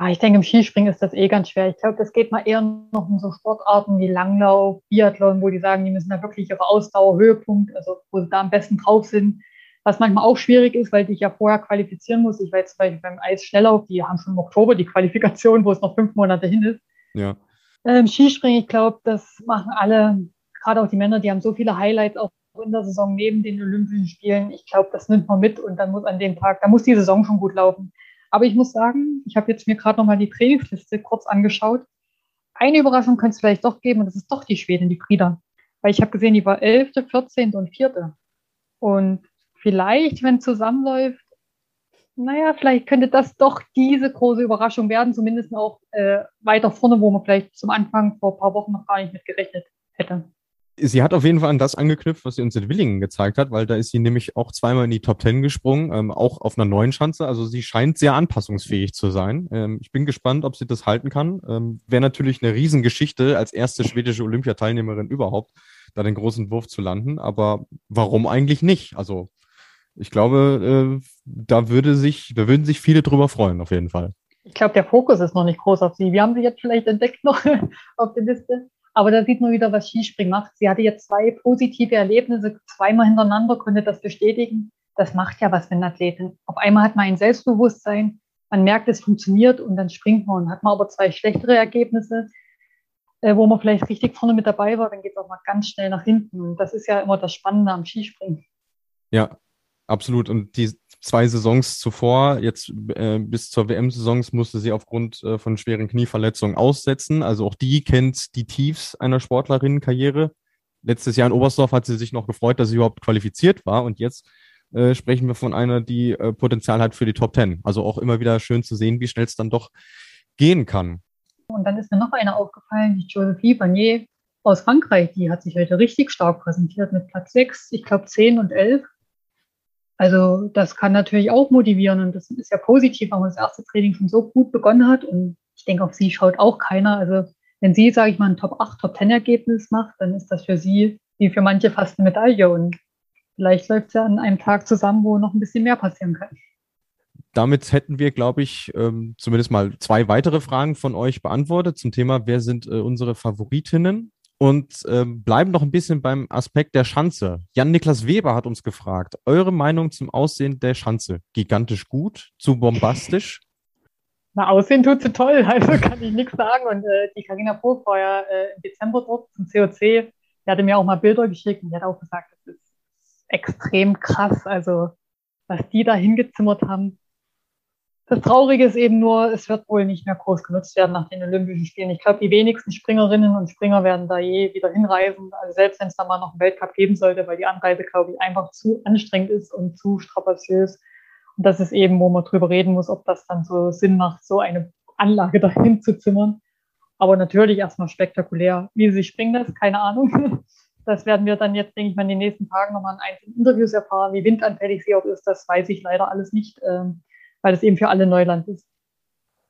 Ah, ich denke, im Skispringen ist das eh ganz schwer. Ich glaube, das geht mal eher noch um so Sportarten wie Langlauf, Biathlon, wo die sagen, die müssen da wirklich ihre Ausdauer, Höhepunkt, also wo sie da am besten drauf sind, was manchmal auch schwierig ist, weil ich ja vorher qualifizieren muss. Ich weiß zum Beispiel beim Eisschnelllauf, die haben schon im Oktober die Qualifikation, wo es noch fünf Monate hin ist. Ja. Ähm, Skispringen, ich glaube, das machen alle, gerade auch die Männer, die haben so viele Highlights auch in der Saison neben den Olympischen Spielen. Ich glaube, das nimmt man mit und dann muss an dem Tag, da muss die Saison schon gut laufen. Aber ich muss sagen, ich habe jetzt mir gerade nochmal die Trainingsliste kurz angeschaut. Eine Überraschung könnte es vielleicht doch geben und das ist doch die Schwedin, die Frieda. Weil ich habe gesehen, die war 11., 14. und 4. Und vielleicht, wenn es zusammenläuft, naja, vielleicht könnte das doch diese große Überraschung werden, zumindest auch äh, weiter vorne, wo man vielleicht zum Anfang vor ein paar Wochen noch gar nicht mit gerechnet hätte. Sie hat auf jeden Fall an das angeknüpft, was sie uns in Willingen gezeigt hat, weil da ist sie nämlich auch zweimal in die Top Ten gesprungen, ähm, auch auf einer neuen Schanze. Also sie scheint sehr anpassungsfähig zu sein. Ähm, ich bin gespannt, ob sie das halten kann. Ähm, Wäre natürlich eine Riesengeschichte, als erste schwedische Olympiateilnehmerin überhaupt, da den großen Wurf zu landen. Aber warum eigentlich nicht? Also ich glaube, äh, da würde sich, da würden sich viele drüber freuen, auf jeden Fall. Ich glaube, der Fokus ist noch nicht groß auf sie. Wir haben sie jetzt vielleicht entdeckt noch auf der Liste. Aber da sieht man wieder, was Skispringen macht. Sie hatte jetzt zwei positive Erlebnisse, zweimal hintereinander, konnte das bestätigen. Das macht ja was mit einer Athletin. Auf einmal hat man ein Selbstbewusstsein, man merkt, es funktioniert und dann springt man. Hat man aber zwei schlechtere Ergebnisse, äh, wo man vielleicht richtig vorne mit dabei war, dann geht es auch mal ganz schnell nach hinten. Und das ist ja immer das Spannende am Skispringen. Ja, absolut. Und die zwei Saisons zuvor, jetzt äh, bis zur WM-Saison, musste sie aufgrund äh, von schweren Knieverletzungen aussetzen. Also auch die kennt die Tiefs einer Sportlerinnenkarriere. Letztes Jahr in Oberstdorf hat sie sich noch gefreut, dass sie überhaupt qualifiziert war. Und jetzt äh, sprechen wir von einer, die äh, Potenzial hat für die Top Ten. Also auch immer wieder schön zu sehen, wie schnell es dann doch gehen kann. Und dann ist mir noch eine aufgefallen, die Josephine Barnier aus Frankreich. Die hat sich heute richtig stark präsentiert mit Platz 6, ich glaube 10 und 11. Also das kann natürlich auch motivieren und das ist ja positiv, wenn man das erste Training schon so gut begonnen hat. Und ich denke, auf sie schaut auch keiner. Also wenn sie, sage ich mal, ein Top 8, Top 10 Ergebnis macht, dann ist das für sie wie für manche fast eine Medaille. Und vielleicht läuft es ja an einem Tag zusammen, wo noch ein bisschen mehr passieren kann. Damit hätten wir, glaube ich, ähm, zumindest mal zwei weitere Fragen von euch beantwortet zum Thema, wer sind äh, unsere Favoritinnen? Und äh, bleiben noch ein bisschen beim Aspekt der Schanze. Jan-Niklas Weber hat uns gefragt, eure Meinung zum Aussehen der Schanze. Gigantisch gut? Zu bombastisch? Na, Aussehen tut sie toll, also kann ich nichts sagen. Und äh, die Karina Vogt war ja äh, im Dezember dort zum COC. Die hatte mir auch mal Bilder geschickt und die hat auch gesagt, das ist extrem krass. Also, was die da hingezimmert haben, das Traurige ist eben nur, es wird wohl nicht mehr groß genutzt werden nach den Olympischen Spielen. Ich glaube, die wenigsten Springerinnen und Springer werden da je wieder hinreisen. Also selbst wenn es da mal noch einen Weltcup geben sollte, weil die Anreise, glaube ich, einfach zu anstrengend ist und zu strapaziös. Und das ist eben, wo man drüber reden muss, ob das dann so Sinn macht, so eine Anlage dahin zu zimmern. Aber natürlich erstmal spektakulär. Wie sie springen das, keine Ahnung. Das werden wir dann jetzt, denke ich mal, in den nächsten Tagen nochmal in einzelnen Interviews erfahren. Wie windanfällig sie auch ist, das weiß ich leider alles nicht. Ähm, weil es eben für alle Neuland ist.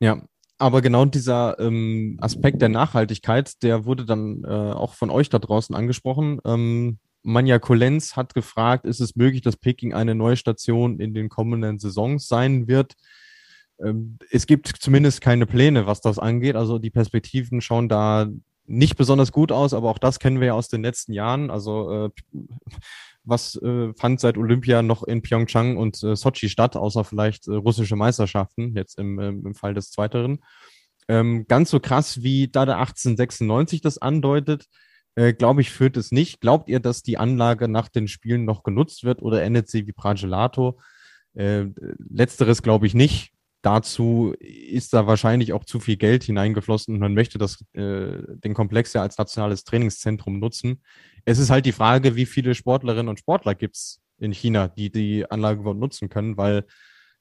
Ja, aber genau dieser ähm, Aspekt der Nachhaltigkeit, der wurde dann äh, auch von euch da draußen angesprochen. Ähm, Manja Kolenz hat gefragt, ist es möglich, dass Peking eine neue Station in den kommenden Saisons sein wird? Ähm, es gibt zumindest keine Pläne, was das angeht. Also die Perspektiven schauen da nicht besonders gut aus, aber auch das kennen wir ja aus den letzten Jahren. Also äh, was äh, fand seit Olympia noch in Pyeongchang und äh, Sochi statt, außer vielleicht äh, russische Meisterschaften, jetzt im, ähm, im Fall des Zweiteren. Ähm, ganz so krass, wie da der 1896 das andeutet, äh, glaube ich, führt es nicht. Glaubt ihr, dass die Anlage nach den Spielen noch genutzt wird oder endet sie wie Pragelato? Äh, letzteres glaube ich nicht. Dazu ist da wahrscheinlich auch zu viel Geld hineingeflossen und man möchte das, äh, den Komplex ja als nationales Trainingszentrum nutzen. Es ist halt die Frage, wie viele Sportlerinnen und Sportler gibt es in China, die die Anlage überhaupt nutzen können, weil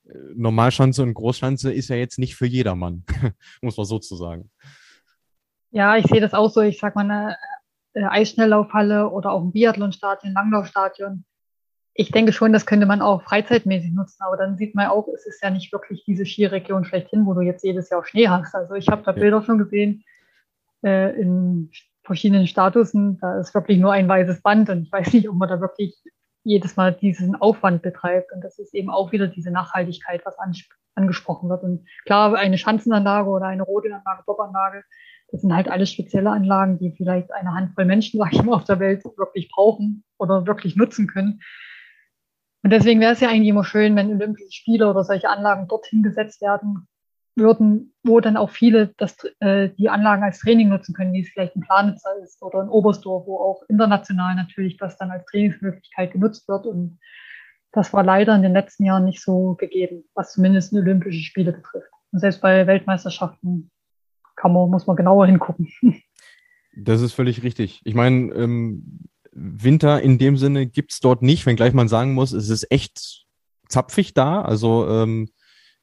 äh, Normalschanze und Großschanze ist ja jetzt nicht für jedermann, muss man so zu sagen. Ja, ich sehe das auch so. Ich sag mal, eine äh, Eisschnelllaufhalle oder auch ein Biathlonstadion, Langlaufstadion ich denke schon, das könnte man auch freizeitmäßig nutzen, aber dann sieht man auch, es ist ja nicht wirklich diese Skiregion schlechthin, wo du jetzt jedes Jahr Schnee hast. Also ich habe da Bilder schon gesehen äh, in verschiedenen Statusen, da ist wirklich nur ein weißes Band und ich weiß nicht, ob man da wirklich jedes Mal diesen Aufwand betreibt. Und das ist eben auch wieder diese Nachhaltigkeit, was angesprochen wird. Und klar, eine Schanzenanlage oder eine Rodelanlage, Bobanlage, das sind halt alles spezielle Anlagen, die vielleicht eine Handvoll Menschen, sag ich mal, auf der Welt wirklich brauchen oder wirklich nutzen können. Und deswegen wäre es ja eigentlich immer schön, wenn Olympische Spiele oder solche Anlagen dorthin gesetzt werden würden, wo dann auch viele das, äh, die Anlagen als Training nutzen können, wie es vielleicht in Planitzer ist oder in Oberstdorf, wo auch international natürlich das dann als Trainingsmöglichkeit genutzt wird. Und das war leider in den letzten Jahren nicht so gegeben, was zumindest Olympische Spiele betrifft. Und selbst bei Weltmeisterschaften kann man, muss man genauer hingucken. Das ist völlig richtig. Ich meine, ähm, Winter in dem Sinne gibt's dort nicht, wenngleich man sagen muss, es ist echt zapfig da. Also ähm,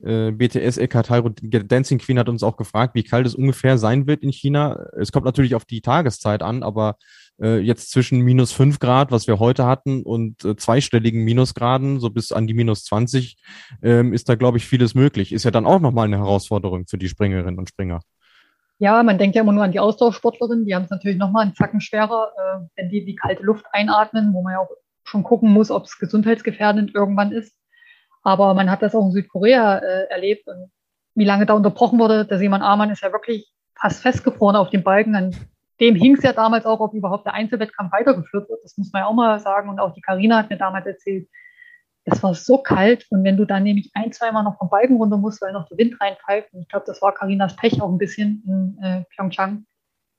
äh, BTS Ekatai Dancing Queen hat uns auch gefragt, wie kalt es ungefähr sein wird in China. Es kommt natürlich auf die Tageszeit an, aber äh, jetzt zwischen minus fünf Grad, was wir heute hatten, und äh, zweistelligen Minusgraden, so bis an die minus 20, ähm, ist da, glaube ich, vieles möglich. Ist ja dann auch nochmal eine Herausforderung für die Springerinnen und Springer. Ja, man denkt ja immer nur an die Ausdauersportlerinnen, die haben es natürlich nochmal einen Zacken schwerer, äh, wenn die die kalte Luft einatmen, wo man ja auch schon gucken muss, ob es gesundheitsgefährdend irgendwann ist. Aber man hat das auch in Südkorea äh, erlebt und wie lange da unterbrochen wurde. Der Simon Amann ist ja wirklich fast festgefroren auf dem Balken. An dem hing es ja damals auch, ob überhaupt der Einzelwettkampf weitergeführt wird. Das muss man ja auch mal sagen. Und auch die Karina hat mir damals erzählt, es war so kalt. Und wenn du dann nämlich ein, zweimal noch vom Balken runter musst, weil noch der Wind reinpfeift, und ich glaube, das war Karinas Pech auch ein bisschen in äh, Pyeongchang,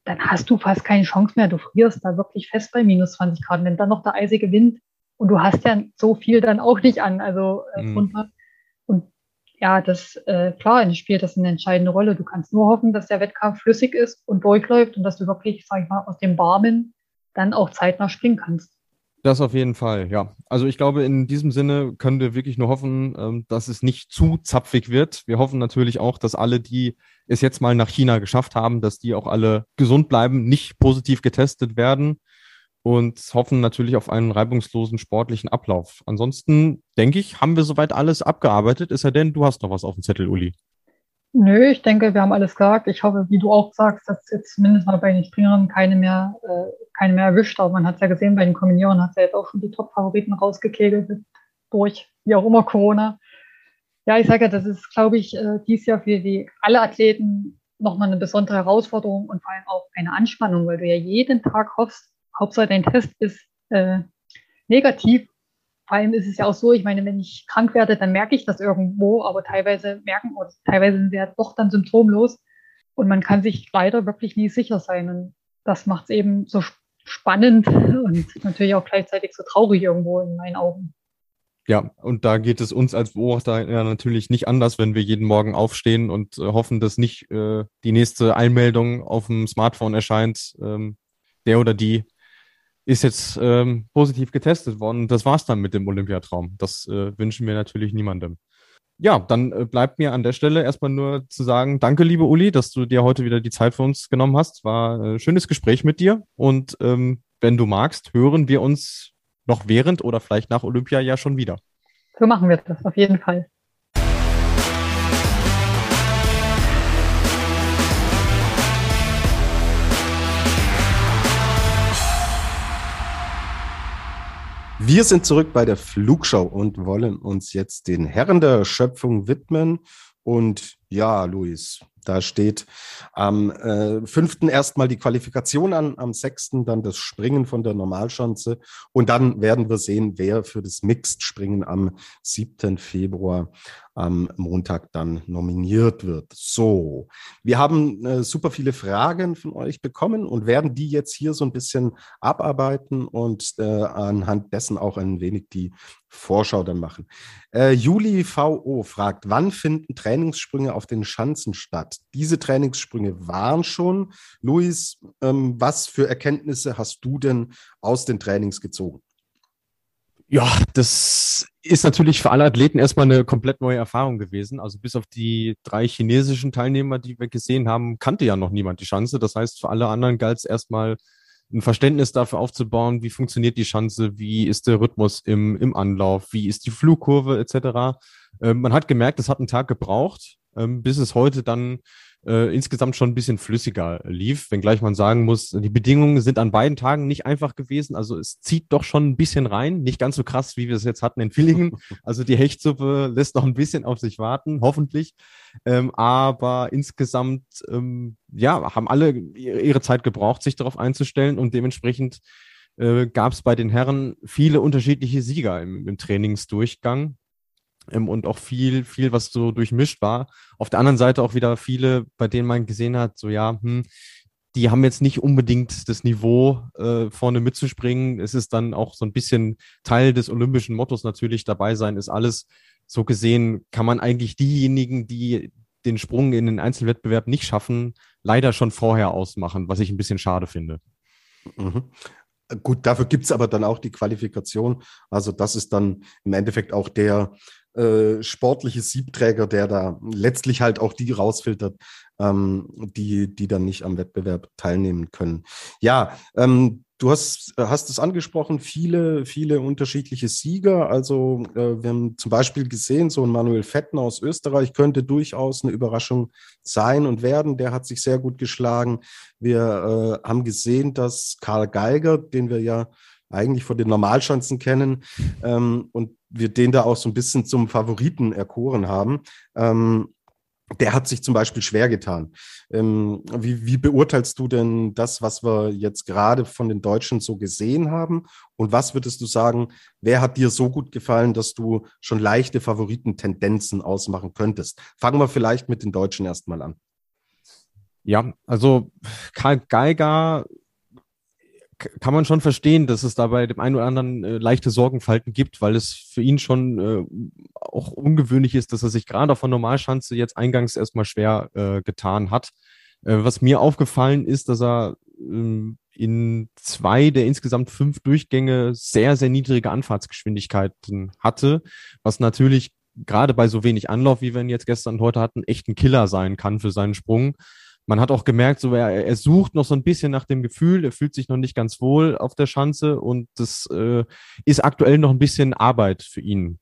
dann hast du fast keine Chance mehr. Du frierst da wirklich fest bei minus 20 Grad. Wenn dann noch der eisige Wind und du hast ja so viel dann auch nicht an, also äh, mhm. runter. Und ja, das, äh, klar, spielt das eine entscheidende Rolle. Du kannst nur hoffen, dass der Wettkampf flüssig ist und durchläuft und dass du wirklich, sag ich mal, aus dem Barmen dann auch zeitnah springen kannst. Das auf jeden Fall, ja. Also ich glaube, in diesem Sinne können wir wirklich nur hoffen, ähm, dass es nicht zu zapfig wird. Wir hoffen natürlich auch, dass alle, die es jetzt mal nach China geschafft haben, dass die auch alle gesund bleiben, nicht positiv getestet werden und hoffen natürlich auf einen reibungslosen sportlichen Ablauf. Ansonsten denke ich, haben wir soweit alles abgearbeitet. Ist ja denn, du hast noch was auf dem Zettel, Uli? Nö, ich denke, wir haben alles gesagt. Ich hoffe, wie du auch sagst, dass jetzt zumindest mal bei den Springern keine mehr, äh, keine mehr erwischt. Aber man hat es ja gesehen, bei den Kombinierern hat es ja jetzt auch schon die Top-Favoriten rausgekegelt durch, wie auch immer, Corona. Ja, ich sage ja, das ist, glaube ich, äh, dies Jahr für die alle Athleten nochmal eine besondere Herausforderung und vor allem auch eine Anspannung, weil du ja jeden Tag hoffst, Hauptsache dein Test ist äh, negativ. Vor allem ist es ja auch so, ich meine, wenn ich krank werde, dann merke ich das irgendwo, aber teilweise merken oder teilweise sind sie ja doch dann symptomlos und man kann sich leider wirklich nie sicher sein. Und das macht es eben so spannend und natürlich auch gleichzeitig so traurig irgendwo in meinen Augen. Ja, und da geht es uns als Beobachter ja natürlich nicht anders, wenn wir jeden Morgen aufstehen und äh, hoffen, dass nicht äh, die nächste Einmeldung auf dem Smartphone erscheint, ähm, der oder die ist jetzt ähm, positiv getestet worden. Das war's dann mit dem Olympiatraum. Das äh, wünschen wir natürlich niemandem. Ja, dann äh, bleibt mir an der Stelle erstmal nur zu sagen, danke, liebe Uli, dass du dir heute wieder die Zeit für uns genommen hast. War ein äh, schönes Gespräch mit dir. Und ähm, wenn du magst, hören wir uns noch während oder vielleicht nach Olympia ja schon wieder. So machen wir das, auf jeden Fall. Wir sind zurück bei der Flugschau und wollen uns jetzt den Herren der Schöpfung widmen. Und ja, Luis, da steht am äh, fünften erstmal die Qualifikation an, am sechsten dann das Springen von der Normalschanze und dann werden wir sehen, wer für das Mixed-Springen am siebten Februar am Montag dann nominiert wird. So, wir haben äh, super viele Fragen von euch bekommen und werden die jetzt hier so ein bisschen abarbeiten und äh, anhand dessen auch ein wenig die Vorschau dann machen. Äh, Juli VO fragt, wann finden Trainingssprünge auf den Schanzen statt? Diese Trainingssprünge waren schon. Luis, ähm, was für Erkenntnisse hast du denn aus den Trainings gezogen? Ja, das ist natürlich für alle Athleten erstmal eine komplett neue Erfahrung gewesen. Also bis auf die drei chinesischen Teilnehmer, die wir gesehen haben, kannte ja noch niemand die Chance. Das heißt, für alle anderen galt es erstmal ein Verständnis dafür aufzubauen, wie funktioniert die Schanze, wie ist der Rhythmus im, im Anlauf, wie ist die Flugkurve etc. Ähm, man hat gemerkt, es hat einen Tag gebraucht, ähm, bis es heute dann äh, insgesamt schon ein bisschen flüssiger lief, wenngleich man sagen muss, die Bedingungen sind an beiden Tagen nicht einfach gewesen. Also es zieht doch schon ein bisschen rein, nicht ganz so krass, wie wir es jetzt hatten in Villingen. Also die Hechtsuppe lässt noch ein bisschen auf sich warten, hoffentlich. Ähm, aber insgesamt, ähm, ja, haben alle ihre Zeit gebraucht, sich darauf einzustellen und dementsprechend äh, gab es bei den Herren viele unterschiedliche Sieger im, im Trainingsdurchgang ähm, und auch viel, viel, was so durchmischt war. Auf der anderen Seite auch wieder viele, bei denen man gesehen hat, so ja, hm, die haben jetzt nicht unbedingt das Niveau, äh, vorne mitzuspringen. Es ist dann auch so ein bisschen Teil des olympischen Mottos natürlich dabei sein, ist alles. So gesehen kann man eigentlich diejenigen, die den Sprung in den Einzelwettbewerb nicht schaffen, leider schon vorher ausmachen, was ich ein bisschen schade finde. Mhm. Gut, dafür gibt es aber dann auch die Qualifikation. Also das ist dann im Endeffekt auch der äh, sportliche Siebträger, der da letztlich halt auch die rausfiltert, ähm, die, die dann nicht am Wettbewerb teilnehmen können. Ja, ähm, Du hast, hast es angesprochen, viele, viele unterschiedliche Sieger. Also äh, wir haben zum Beispiel gesehen, so ein Manuel Fetten aus Österreich könnte durchaus eine Überraschung sein und werden. Der hat sich sehr gut geschlagen. Wir äh, haben gesehen, dass Karl Geiger, den wir ja eigentlich von den Normalschanzen kennen ähm, und wir den da auch so ein bisschen zum Favoriten erkoren haben, ähm, der hat sich zum Beispiel schwer getan. Ähm, wie, wie beurteilst du denn das, was wir jetzt gerade von den Deutschen so gesehen haben? Und was würdest du sagen, wer hat dir so gut gefallen, dass du schon leichte Favoritentendenzen ausmachen könntest? Fangen wir vielleicht mit den Deutschen erstmal an. Ja, also Karl Geiger kann man schon verstehen, dass es da bei dem einen oder anderen äh, leichte Sorgenfalten gibt, weil es für ihn schon äh, auch ungewöhnlich ist, dass er sich gerade der Normalschanze jetzt eingangs erstmal schwer äh, getan hat. Äh, was mir aufgefallen ist, dass er ähm, in zwei der insgesamt fünf Durchgänge sehr, sehr niedrige Anfahrtsgeschwindigkeiten hatte, was natürlich gerade bei so wenig Anlauf, wie wir ihn jetzt gestern und heute hatten, echt ein Killer sein kann für seinen Sprung man hat auch gemerkt, so er, er sucht noch so ein bisschen nach dem Gefühl, er fühlt sich noch nicht ganz wohl auf der Schanze und das äh, ist aktuell noch ein bisschen Arbeit für ihn.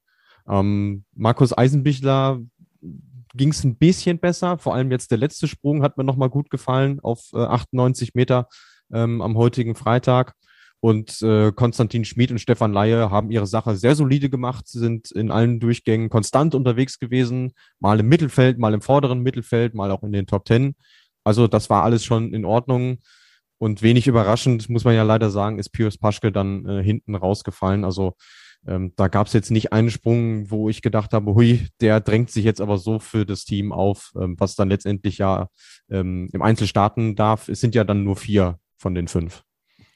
Ähm, Markus Eisenbichler ging es ein bisschen besser, vor allem jetzt der letzte Sprung hat mir nochmal gut gefallen auf äh, 98 Meter ähm, am heutigen Freitag. Und äh, Konstantin Schmid und Stefan Laie haben ihre Sache sehr solide gemacht, sind in allen Durchgängen konstant unterwegs gewesen, mal im Mittelfeld, mal im vorderen Mittelfeld, mal auch in den Top Ten. Also das war alles schon in Ordnung. Und wenig überraschend, muss man ja leider sagen, ist Pius Paschke dann äh, hinten rausgefallen. Also ähm, da gab es jetzt nicht einen Sprung, wo ich gedacht habe, hui, der drängt sich jetzt aber so für das Team auf, ähm, was dann letztendlich ja ähm, im Einzel starten darf. Es sind ja dann nur vier von den fünf.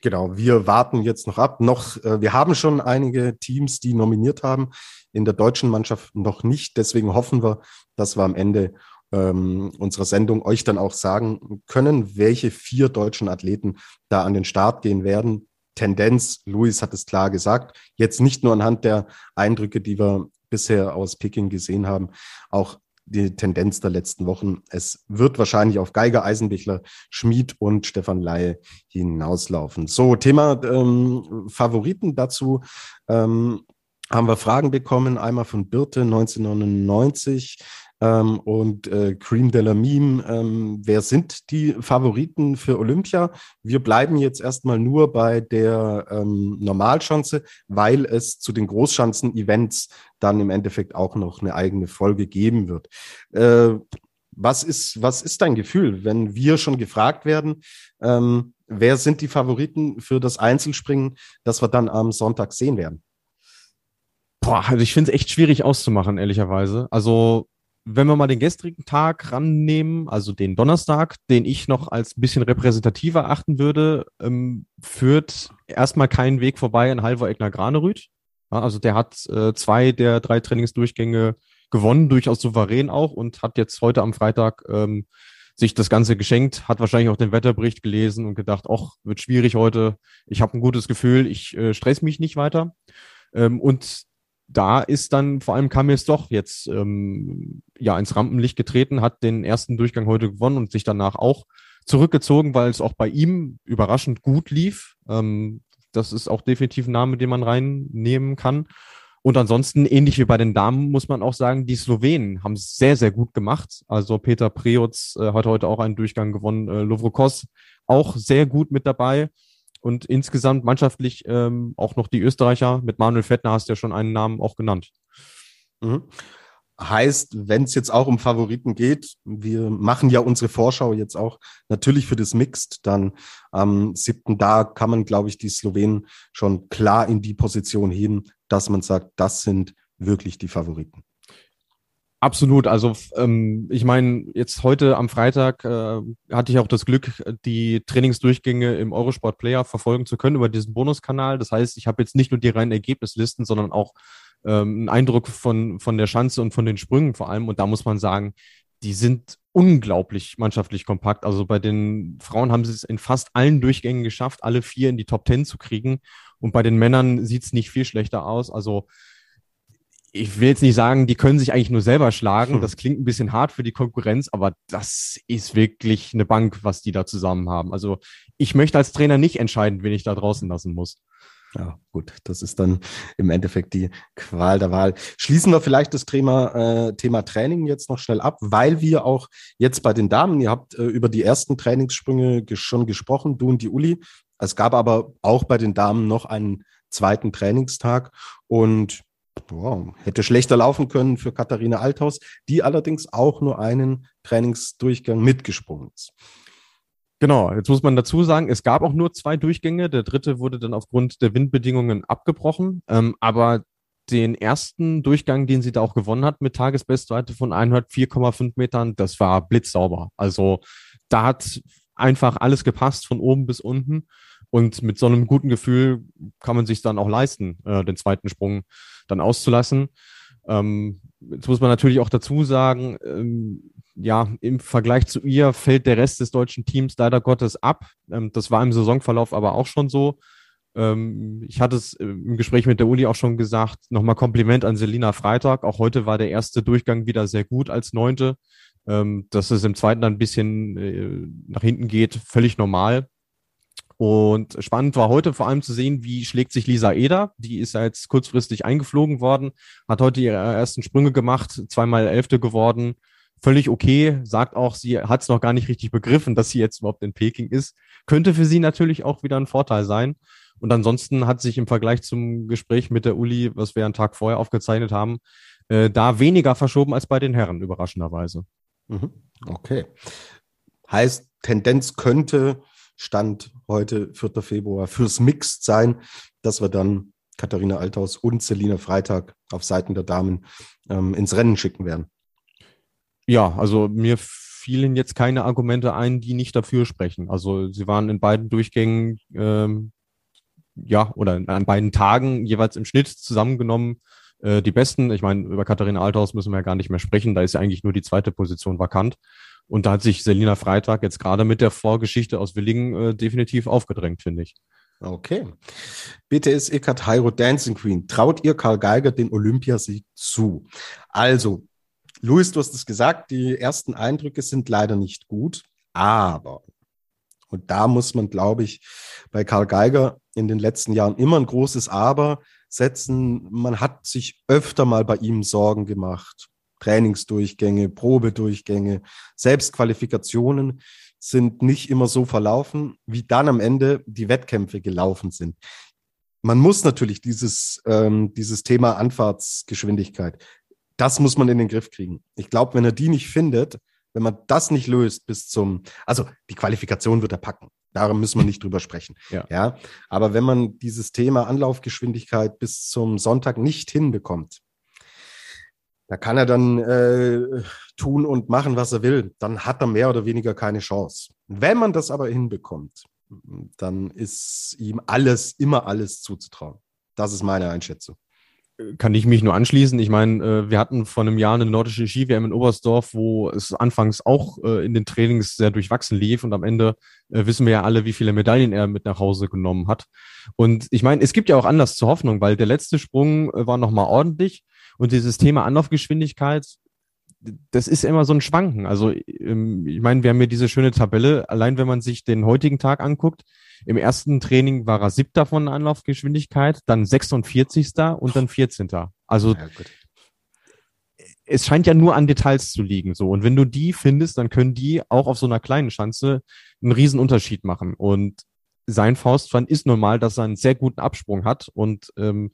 Genau, wir warten jetzt noch ab. Noch, äh, wir haben schon einige Teams, die nominiert haben, in der deutschen Mannschaft noch nicht. Deswegen hoffen wir, dass wir am Ende ähm, unserer Sendung euch dann auch sagen können, welche vier deutschen Athleten da an den Start gehen werden. Tendenz, Luis hat es klar gesagt, jetzt nicht nur anhand der Eindrücke, die wir bisher aus Peking gesehen haben, auch die Tendenz der letzten Wochen. Es wird wahrscheinlich auf Geiger, Eisenbichler, Schmid und Stefan Laie hinauslaufen. So, Thema ähm, Favoriten dazu. Ähm, haben wir Fragen bekommen, einmal von Birte 1999 ähm, und äh, Cream de la Mime. Ähm, wer sind die Favoriten für Olympia? Wir bleiben jetzt erstmal nur bei der ähm, Normalschanze, weil es zu den Großschanzen-Events dann im Endeffekt auch noch eine eigene Folge geben wird. Äh, was ist, was ist dein Gefühl, wenn wir schon gefragt werden, ähm, wer sind die Favoriten für das Einzelspringen, das wir dann am Sonntag sehen werden? Boah, also ich finde es echt schwierig auszumachen, ehrlicherweise. Also wenn wir mal den gestrigen Tag rannehmen, also den Donnerstag, den ich noch als bisschen repräsentativer achten würde, ähm, führt erstmal keinen Weg vorbei an Halvor Egner Granerüth. Ja, also der hat äh, zwei der drei Trainingsdurchgänge gewonnen, durchaus souverän auch und hat jetzt heute am Freitag ähm, sich das Ganze geschenkt, hat wahrscheinlich auch den Wetterbericht gelesen und gedacht, ach, wird schwierig heute, ich habe ein gutes Gefühl, ich äh, stress mich nicht weiter. Ähm, und da ist dann vor allem Kamis doch jetzt ähm, ja ins Rampenlicht getreten, hat den ersten Durchgang heute gewonnen und sich danach auch zurückgezogen, weil es auch bei ihm überraschend gut lief. Ähm, das ist auch definitiv ein Name, den man reinnehmen kann. Und ansonsten, ähnlich wie bei den Damen, muss man auch sagen, die Slowenen haben es sehr, sehr gut gemacht. Also Peter Preutz äh, hat heute auch einen Durchgang gewonnen, äh, Lovrokos auch sehr gut mit dabei. Und insgesamt mannschaftlich ähm, auch noch die Österreicher. Mit Manuel Fettner hast du ja schon einen Namen auch genannt. Mhm. Heißt, wenn es jetzt auch um Favoriten geht, wir machen ja unsere Vorschau jetzt auch natürlich für das Mixed, dann am siebten, da kann man, glaube ich, die Slowenen schon klar in die Position heben, dass man sagt, das sind wirklich die Favoriten. Absolut. Also ähm, ich meine, jetzt heute am Freitag äh, hatte ich auch das Glück, die Trainingsdurchgänge im Eurosport Player verfolgen zu können über diesen Bonuskanal. Das heißt, ich habe jetzt nicht nur die reinen Ergebnislisten, sondern auch ähm, einen Eindruck von, von der Schanze und von den Sprüngen vor allem. Und da muss man sagen, die sind unglaublich mannschaftlich kompakt. Also bei den Frauen haben sie es in fast allen Durchgängen geschafft, alle vier in die Top Ten zu kriegen. Und bei den Männern sieht es nicht viel schlechter aus. Also ich will jetzt nicht sagen, die können sich eigentlich nur selber schlagen. Hm. Das klingt ein bisschen hart für die Konkurrenz, aber das ist wirklich eine Bank, was die da zusammen haben. Also ich möchte als Trainer nicht entscheiden, wen ich da draußen lassen muss. Ja, gut, das ist dann im Endeffekt die Qual der Wahl. Schließen wir vielleicht das Thema, äh, Thema Training jetzt noch schnell ab, weil wir auch jetzt bei den Damen, ihr habt äh, über die ersten Trainingssprünge schon gesprochen, du und die Uli. Es gab aber auch bei den Damen noch einen zweiten Trainingstag und wow, hätte schlechter laufen können für Katharina Althaus, die allerdings auch nur einen Trainingsdurchgang mitgesprungen ist. Genau, jetzt muss man dazu sagen, es gab auch nur zwei Durchgänge. Der dritte wurde dann aufgrund der Windbedingungen abgebrochen. Ähm, aber den ersten Durchgang, den sie da auch gewonnen hat mit Tagesbestweite von 104,5 Metern, das war blitzsauber. Also da hat einfach alles gepasst von oben bis unten. Und mit so einem guten Gefühl kann man sich dann auch leisten, äh, den zweiten Sprung dann auszulassen. Ähm, jetzt muss man natürlich auch dazu sagen, ähm, ja, im Vergleich zu ihr fällt der Rest des deutschen Teams leider Gottes ab. Ähm, das war im Saisonverlauf aber auch schon so. Ähm, ich hatte es im Gespräch mit der Uli auch schon gesagt. Nochmal Kompliment an Selina Freitag. Auch heute war der erste Durchgang wieder sehr gut als Neunte. Ähm, dass es im zweiten dann ein bisschen äh, nach hinten geht, völlig normal. Und spannend war heute vor allem zu sehen, wie schlägt sich Lisa Eder. Die ist jetzt kurzfristig eingeflogen worden, hat heute ihre ersten Sprünge gemacht, zweimal Elfte geworden. Völlig okay, sagt auch, sie hat es noch gar nicht richtig begriffen, dass sie jetzt überhaupt in Peking ist. Könnte für sie natürlich auch wieder ein Vorteil sein. Und ansonsten hat sich im Vergleich zum Gespräch mit der Uli, was wir einen Tag vorher aufgezeichnet haben, äh, da weniger verschoben als bei den Herren, überraschenderweise. Mhm. Okay. Heißt, Tendenz könnte Stand heute, 4. Februar, fürs Mixed sein, dass wir dann Katharina Althaus und Selina Freitag auf Seiten der Damen ähm, ins Rennen schicken werden. Ja, also mir fielen jetzt keine Argumente ein, die nicht dafür sprechen. Also sie waren in beiden Durchgängen, ähm, ja, oder an beiden Tagen jeweils im Schnitt zusammengenommen äh, die Besten. Ich meine, über Katharina Althaus müssen wir ja gar nicht mehr sprechen. Da ist ja eigentlich nur die zweite Position vakant. Und da hat sich Selina Freitag jetzt gerade mit der Vorgeschichte aus Willingen äh, definitiv aufgedrängt, finde ich. Okay. BTS Eckart Hairo Dancing Queen. Traut ihr Karl Geiger den Olympiasieg zu? Also, Luis, du hast es gesagt, die ersten Eindrücke sind leider nicht gut, aber, und da muss man, glaube ich, bei Karl Geiger in den letzten Jahren immer ein großes Aber setzen. Man hat sich öfter mal bei ihm Sorgen gemacht. Trainingsdurchgänge, Probedurchgänge, Selbstqualifikationen sind nicht immer so verlaufen, wie dann am Ende die Wettkämpfe gelaufen sind. Man muss natürlich dieses, ähm, dieses Thema Anfahrtsgeschwindigkeit, das muss man in den Griff kriegen. Ich glaube, wenn er die nicht findet, wenn man das nicht löst bis zum, also die Qualifikation wird er packen. Darum müssen wir nicht drüber sprechen. Ja. ja. Aber wenn man dieses Thema Anlaufgeschwindigkeit bis zum Sonntag nicht hinbekommt, da kann er dann äh, tun und machen, was er will. Dann hat er mehr oder weniger keine Chance. Wenn man das aber hinbekommt, dann ist ihm alles, immer alles zuzutrauen. Das ist meine Einschätzung kann ich mich nur anschließen. Ich meine, äh, wir hatten vor einem Jahr eine nordische Ski-WM in Oberstdorf, wo es anfangs auch äh, in den Trainings sehr durchwachsen lief und am Ende äh, wissen wir ja alle, wie viele Medaillen er mit nach Hause genommen hat. Und ich meine, es gibt ja auch Anlass zur Hoffnung, weil der letzte Sprung war nochmal ordentlich und dieses Thema Anlaufgeschwindigkeit, das ist immer so ein Schwanken. Also ähm, ich meine, wir haben hier diese schöne Tabelle. Allein wenn man sich den heutigen Tag anguckt, im ersten Training war er siebter von Anlaufgeschwindigkeit, dann 46. und dann 14. Also ja, es scheint ja nur an Details zu liegen. So. Und wenn du die findest, dann können die auch auf so einer kleinen Schanze einen riesen Unterschied machen. Und sein Faustpfand ist normal, dass er einen sehr guten Absprung hat. Und ähm,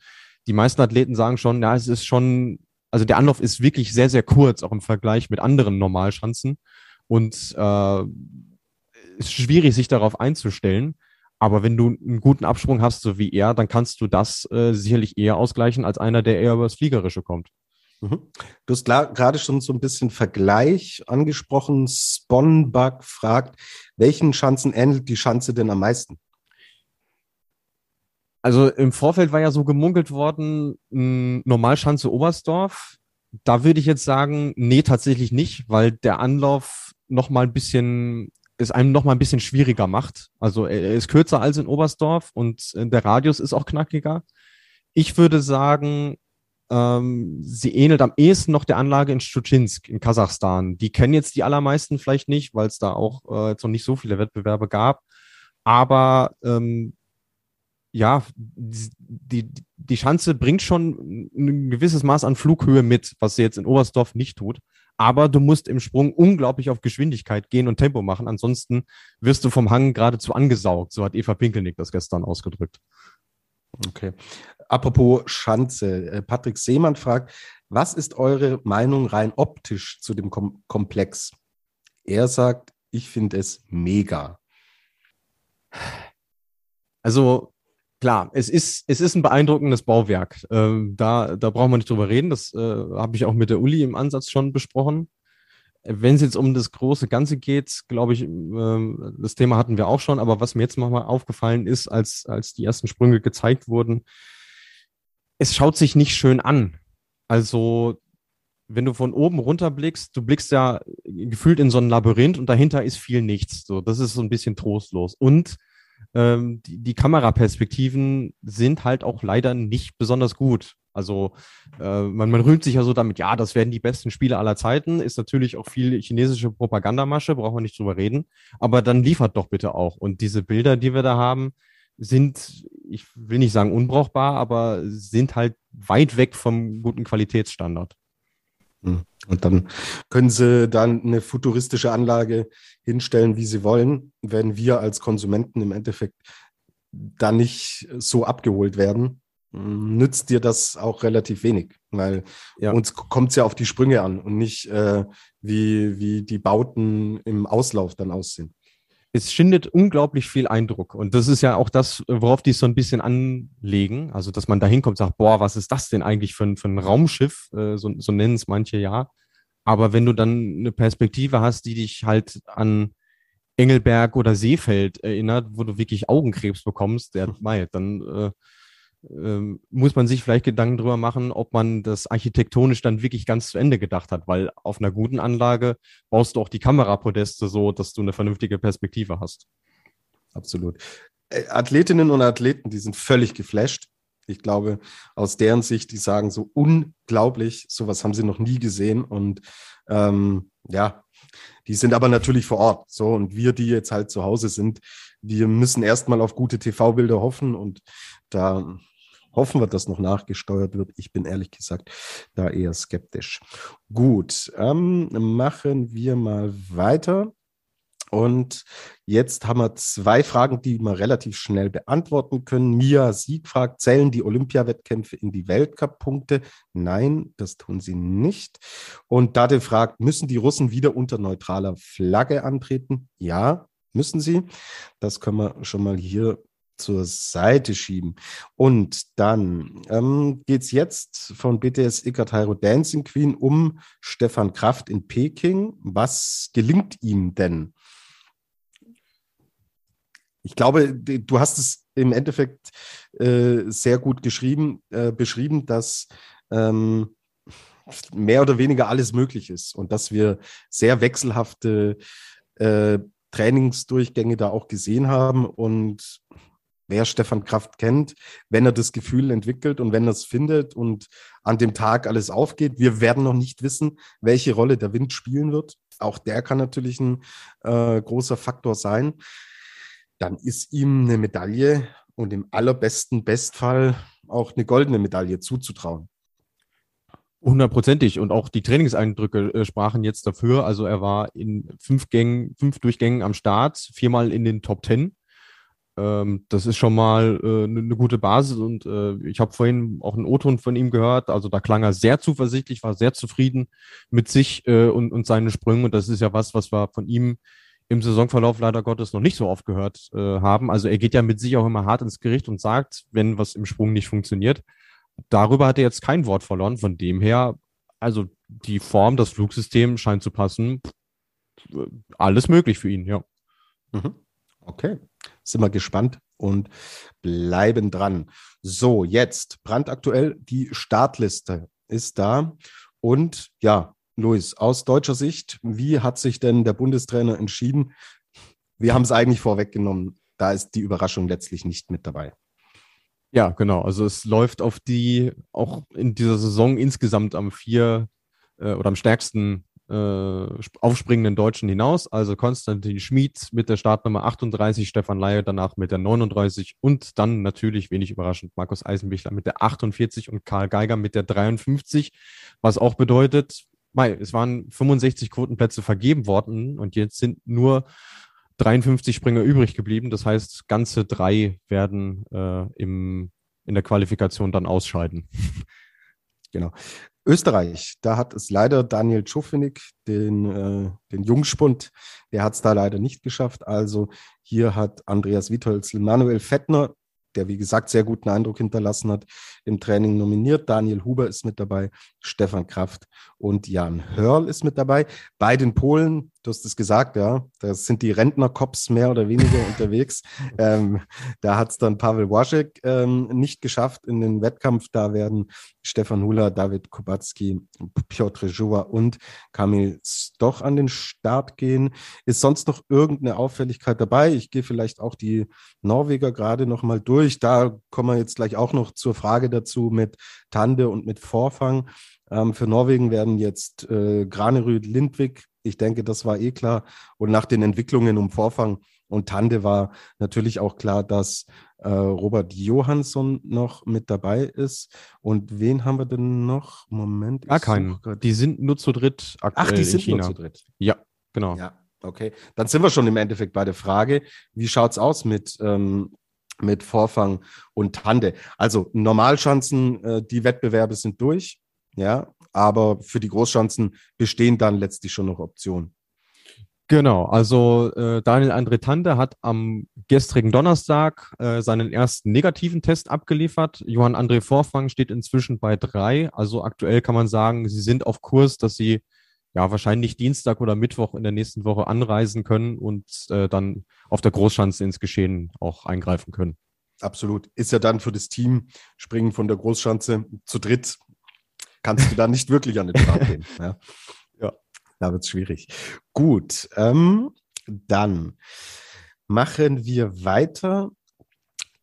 die meisten Athleten sagen schon, ja, es ist schon also der Anlauf ist wirklich sehr, sehr kurz, auch im Vergleich mit anderen Normalschanzen. Und äh, ist schwierig, sich darauf einzustellen. Aber wenn du einen guten Absprung hast, so wie er, dann kannst du das äh, sicherlich eher ausgleichen als einer, der eher über das Fliegerische kommt. Mhm. Du hast gerade schon so ein bisschen Vergleich angesprochen. Sponbug fragt, welchen Schanzen ähnelt die Schanze denn am meisten? Also im Vorfeld war ja so gemunkelt worden, Normalschanze Oberstdorf. Da würde ich jetzt sagen, nee, tatsächlich nicht, weil der Anlauf noch mal ein bisschen es einem noch mal ein bisschen schwieriger macht. Also er ist kürzer als in Oberstdorf und der Radius ist auch knackiger. Ich würde sagen, ähm, sie ähnelt am ehesten noch der Anlage in Stuchinsk in Kasachstan. Die kennen jetzt die allermeisten vielleicht nicht, weil es da auch äh, jetzt noch nicht so viele Wettbewerbe gab. Aber ähm, ja, die, die Schanze bringt schon ein gewisses Maß an Flughöhe mit, was sie jetzt in Oberstdorf nicht tut. Aber du musst im Sprung unglaublich auf Geschwindigkeit gehen und Tempo machen. Ansonsten wirst du vom Hang geradezu angesaugt. So hat Eva Pinkelnick das gestern ausgedrückt. Okay. Apropos Schanze, äh, Patrick Seemann fragt, was ist eure Meinung rein optisch zu dem Kom Komplex? Er sagt, ich finde es mega. Also klar, es ist, es ist ein beeindruckendes Bauwerk. Ähm, da, da brauchen wir nicht drüber reden. Das äh, habe ich auch mit der Uli im Ansatz schon besprochen. Wenn es jetzt um das große Ganze geht, glaube ich, äh, das Thema hatten wir auch schon, aber was mir jetzt nochmal aufgefallen ist, als, als die ersten Sprünge gezeigt wurden, es schaut sich nicht schön an. Also, wenn du von oben runter blickst, du blickst ja gefühlt in so ein Labyrinth und dahinter ist viel nichts. So, das ist so ein bisschen trostlos. Und ähm, die, die Kameraperspektiven sind halt auch leider nicht besonders gut. Also äh, man, man rühmt sich ja so damit, ja, das werden die besten Spiele aller Zeiten, ist natürlich auch viel chinesische Propagandamasche, brauchen wir nicht drüber reden, aber dann liefert doch bitte auch. Und diese Bilder, die wir da haben, sind, ich will nicht sagen unbrauchbar, aber sind halt weit weg vom guten Qualitätsstandard. Hm. Und dann können sie dann eine futuristische Anlage hinstellen, wie sie wollen, wenn wir als Konsumenten im Endeffekt dann nicht so abgeholt werden, nützt dir das auch relativ wenig, weil ja. uns kommt es ja auf die Sprünge an und nicht äh, wie, wie die Bauten im Auslauf dann aussehen es schindet unglaublich viel Eindruck. Und das ist ja auch das, worauf die so ein bisschen anlegen. Also, dass man da hinkommt und sagt, boah, was ist das denn eigentlich für ein, für ein Raumschiff? Äh, so, so nennen es manche ja. Aber wenn du dann eine Perspektive hast, die dich halt an Engelberg oder Seefeld erinnert, wo du wirklich Augenkrebs bekommst, der, mei, dann äh, ähm, muss man sich vielleicht Gedanken drüber machen, ob man das architektonisch dann wirklich ganz zu Ende gedacht hat, weil auf einer guten Anlage baust du auch die Kamerapodeste so, dass du eine vernünftige Perspektive hast. Absolut. Äh, Athletinnen und Athleten, die sind völlig geflasht. Ich glaube, aus deren Sicht, die sagen so unglaublich, sowas haben sie noch nie gesehen. Und ähm, ja, die sind aber natürlich vor Ort. So, und wir, die jetzt halt zu Hause sind, wir müssen erstmal auf gute TV-Bilder hoffen. Und da hoffen wir, dass noch nachgesteuert wird. Ich bin ehrlich gesagt da eher skeptisch. Gut, ähm, machen wir mal weiter. Und jetzt haben wir zwei Fragen, die wir relativ schnell beantworten können. Mia Sieg fragt, zählen die Olympiawettkämpfe in die Weltcup-Punkte? Nein, das tun sie nicht. Und Dade fragt, müssen die Russen wieder unter neutraler Flagge antreten? Ja, müssen sie. Das können wir schon mal hier zur Seite schieben. Und dann ähm, geht es jetzt von BTS Ikateiro Dancing Queen um Stefan Kraft in Peking. Was gelingt ihm denn? Ich glaube, du hast es im Endeffekt äh, sehr gut geschrieben, äh, beschrieben, dass ähm, mehr oder weniger alles möglich ist und dass wir sehr wechselhafte äh, Trainingsdurchgänge da auch gesehen haben und wer Stefan Kraft kennt, wenn er das Gefühl entwickelt und wenn er es findet und an dem Tag alles aufgeht. Wir werden noch nicht wissen, welche Rolle der Wind spielen wird. Auch der kann natürlich ein äh, großer Faktor sein. Dann ist ihm eine Medaille und im allerbesten Bestfall auch eine goldene Medaille zuzutrauen. Hundertprozentig. Und auch die Trainingseindrücke äh, sprachen jetzt dafür. Also er war in fünf Gängen, fünf Durchgängen am Start, viermal in den Top Ten. Ähm, das ist schon mal äh, eine ne gute Basis und äh, ich habe vorhin auch einen O-Ton von ihm gehört. Also da klang er sehr zuversichtlich, war sehr zufrieden mit sich äh, und, und seinen Sprüngen. Und das ist ja was, was wir von ihm im Saisonverlauf leider Gottes noch nicht so oft gehört äh, haben. Also er geht ja mit sich auch immer hart ins Gericht und sagt, wenn was im Sprung nicht funktioniert. Darüber hat er jetzt kein Wort verloren. Von dem her, also die Form, das Flugsystem scheint zu passen. Alles möglich für ihn, ja. Mhm. Okay sind wir gespannt und bleiben dran. So, jetzt brandaktuell die Startliste ist da. Und ja, Luis, aus deutscher Sicht, wie hat sich denn der Bundestrainer entschieden? Wir haben es eigentlich vorweggenommen. Da ist die Überraschung letztlich nicht mit dabei. Ja, genau. Also es läuft auf die auch in dieser Saison insgesamt am vier äh, oder am stärksten äh, aufspringenden Deutschen hinaus. Also Konstantin Schmid mit der Startnummer 38, Stefan Laie danach mit der 39 und dann natürlich wenig überraschend Markus Eisenbichler mit der 48 und Karl Geiger mit der 53, was auch bedeutet, es waren 65 Quotenplätze vergeben worden und jetzt sind nur 53 Springer übrig geblieben. Das heißt, ganze drei werden äh, im, in der Qualifikation dann ausscheiden. Genau. Österreich, da hat es leider Daniel Czufenig, den, äh, den Jungspund, der hat es da leider nicht geschafft. Also hier hat Andreas Witholzl Manuel Fettner der wie gesagt sehr guten Eindruck hinterlassen hat, im Training nominiert. Daniel Huber ist mit dabei, Stefan Kraft und Jan Hörl ist mit dabei. Bei den Polen, du hast es gesagt, ja, da sind die Rentnerkops mehr oder weniger unterwegs. Ähm, da hat es dann Pavel Waszek ähm, nicht geschafft in den Wettkampf. Da werden Stefan Hula, David Kubacki, Piotr Joa und Kamil Stoch an den Start gehen. Ist sonst noch irgendeine Auffälligkeit dabei? Ich gehe vielleicht auch die Norweger gerade noch mal durch. Da kommen wir jetzt gleich auch noch zur Frage dazu mit Tande und mit Vorfang. Ähm, für Norwegen werden jetzt äh, Granerüd, Lindwig, ich denke, das war eh klar. Und nach den Entwicklungen um Vorfang und Tande war natürlich auch klar, dass äh, Robert Johansson noch mit dabei ist. Und wen haben wir denn noch? Moment. Gar keinen. Die sind nur zu dritt aktuell Ach, die sind nur zu dritt. Ja, genau. Ja, okay. Dann sind wir schon im Endeffekt bei der Frage, wie schaut es aus mit, ähm, mit Vorfang und Tande? Also Normalschanzen, äh, die Wettbewerbe sind durch. Ja, aber für die Großschanzen bestehen dann letztlich schon noch Optionen. Genau, also äh, Daniel André Tante hat am gestrigen Donnerstag äh, seinen ersten negativen Test abgeliefert. Johann André Vorfang steht inzwischen bei drei. Also aktuell kann man sagen, sie sind auf Kurs, dass sie ja wahrscheinlich Dienstag oder Mittwoch in der nächsten Woche anreisen können und äh, dann auf der Großschanze ins Geschehen auch eingreifen können. Absolut. Ist ja dann für das Team Springen von der Großschanze zu dritt kannst du da nicht wirklich an den Start gehen. Ja, ja da wird es schwierig. Gut, ähm, dann machen wir weiter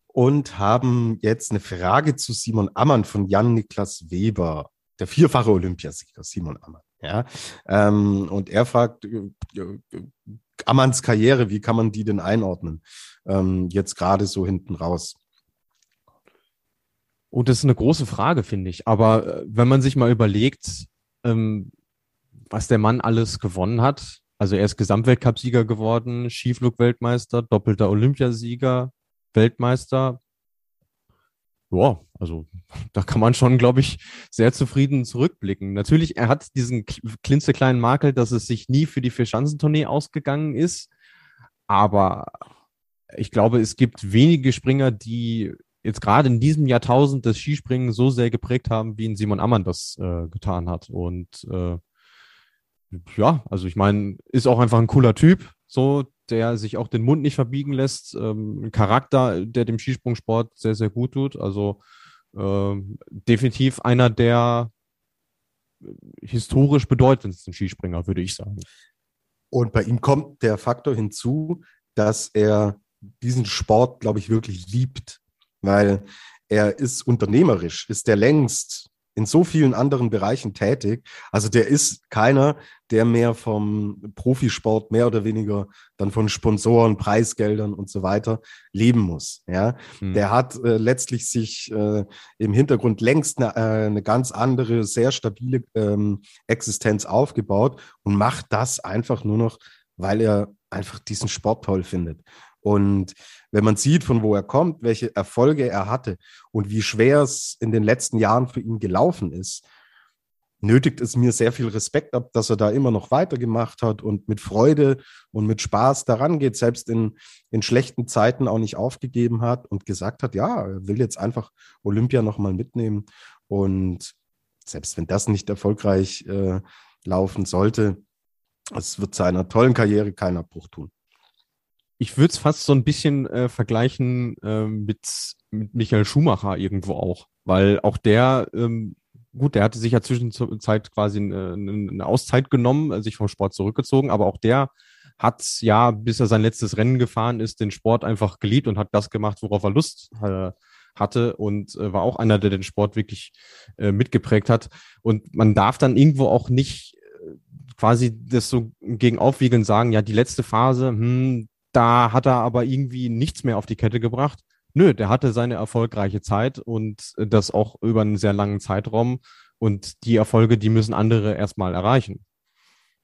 und haben jetzt eine Frage zu Simon Ammann von Jan-Niklas Weber, der vierfache Olympiasieger Simon Ammann. Ja, ähm, und er fragt, äh, Ammanns Karriere, wie kann man die denn einordnen? Ähm, jetzt gerade so hinten raus. Und das ist eine große Frage, finde ich. Aber äh, wenn man sich mal überlegt, ähm, was der Mann alles gewonnen hat, also er ist Gesamtweltcupsieger geworden, Skiflug-Weltmeister, doppelter Olympiasieger, Weltmeister. Ja, also da kann man schon, glaube ich, sehr zufrieden zurückblicken. Natürlich, er hat diesen klitzekleinen Makel, dass es sich nie für die Vierschanzentournee ausgegangen ist. Aber ich glaube, es gibt wenige Springer, die jetzt gerade in diesem Jahrtausend das Skispringen so sehr geprägt haben, wie in Simon Ammann das äh, getan hat. Und äh, ja, also ich meine, ist auch einfach ein cooler Typ, so, der sich auch den Mund nicht verbiegen lässt. Ähm, ein Charakter, der dem Skisprungsport sehr, sehr gut tut. Also äh, definitiv einer der historisch bedeutendsten Skispringer, würde ich sagen. Und bei ihm kommt der Faktor hinzu, dass er diesen Sport, glaube ich, wirklich liebt weil er ist unternehmerisch, ist der längst in so vielen anderen Bereichen tätig. Also der ist keiner, der mehr vom Profisport mehr oder weniger dann von Sponsoren, Preisgeldern und so weiter leben muss. Ja, hm. der hat äh, letztlich sich äh, im Hintergrund längst eine, äh, eine ganz andere, sehr stabile ähm, Existenz aufgebaut und macht das einfach nur noch, weil er einfach diesen Sport toll findet. Und wenn man sieht, von wo er kommt, welche Erfolge er hatte und wie schwer es in den letzten Jahren für ihn gelaufen ist, nötigt es mir sehr viel Respekt ab, dass er da immer noch weitergemacht hat und mit Freude und mit Spaß daran geht, selbst in, in schlechten Zeiten auch nicht aufgegeben hat und gesagt hat, ja, er will jetzt einfach Olympia nochmal mitnehmen. Und selbst wenn das nicht erfolgreich äh, laufen sollte, es wird seiner tollen Karriere keinen Abbruch tun ich würde es fast so ein bisschen äh, vergleichen äh, mit, mit Michael Schumacher irgendwo auch, weil auch der, ähm, gut, der hatte sich ja zwischenzeit quasi eine, eine Auszeit genommen, sich vom Sport zurückgezogen, aber auch der hat ja, bis er sein letztes Rennen gefahren ist, den Sport einfach geliebt und hat das gemacht, worauf er Lust äh, hatte und äh, war auch einer, der den Sport wirklich äh, mitgeprägt hat. Und man darf dann irgendwo auch nicht äh, quasi das so gegen aufwiegeln sagen, ja, die letzte Phase, hm, da hat er aber irgendwie nichts mehr auf die Kette gebracht. Nö, der hatte seine erfolgreiche Zeit und das auch über einen sehr langen Zeitraum. Und die Erfolge, die müssen andere erstmal erreichen.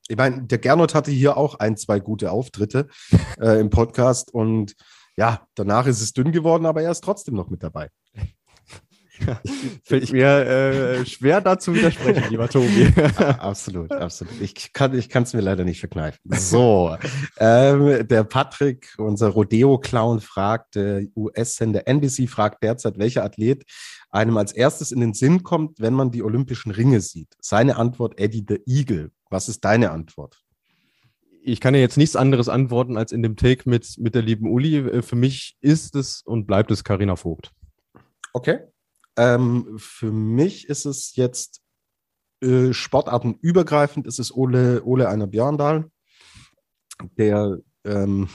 Ich meine, der Gernot hatte hier auch ein, zwei gute Auftritte äh, im Podcast und ja, danach ist es dünn geworden, aber er ist trotzdem noch mit dabei. Fällt mir äh, schwer dazu widersprechen, lieber Tobi. absolut, absolut. Ich kann es ich mir leider nicht verkneifen. So, ähm, der Patrick, unser Rodeo-Clown, fragt, der US-Sender NBC fragt derzeit, welcher Athlet einem als erstes in den Sinn kommt, wenn man die Olympischen Ringe sieht. Seine Antwort, Eddie the Eagle. Was ist deine Antwort? ich kann ja jetzt nichts anderes antworten als in dem Take mit, mit der lieben Uli. Äh, für mich ist es und bleibt es Karina Vogt. Okay. Ähm, für mich ist es jetzt äh, sportartenübergreifend, ist es Ole, Ole einer Björndal, der ähm,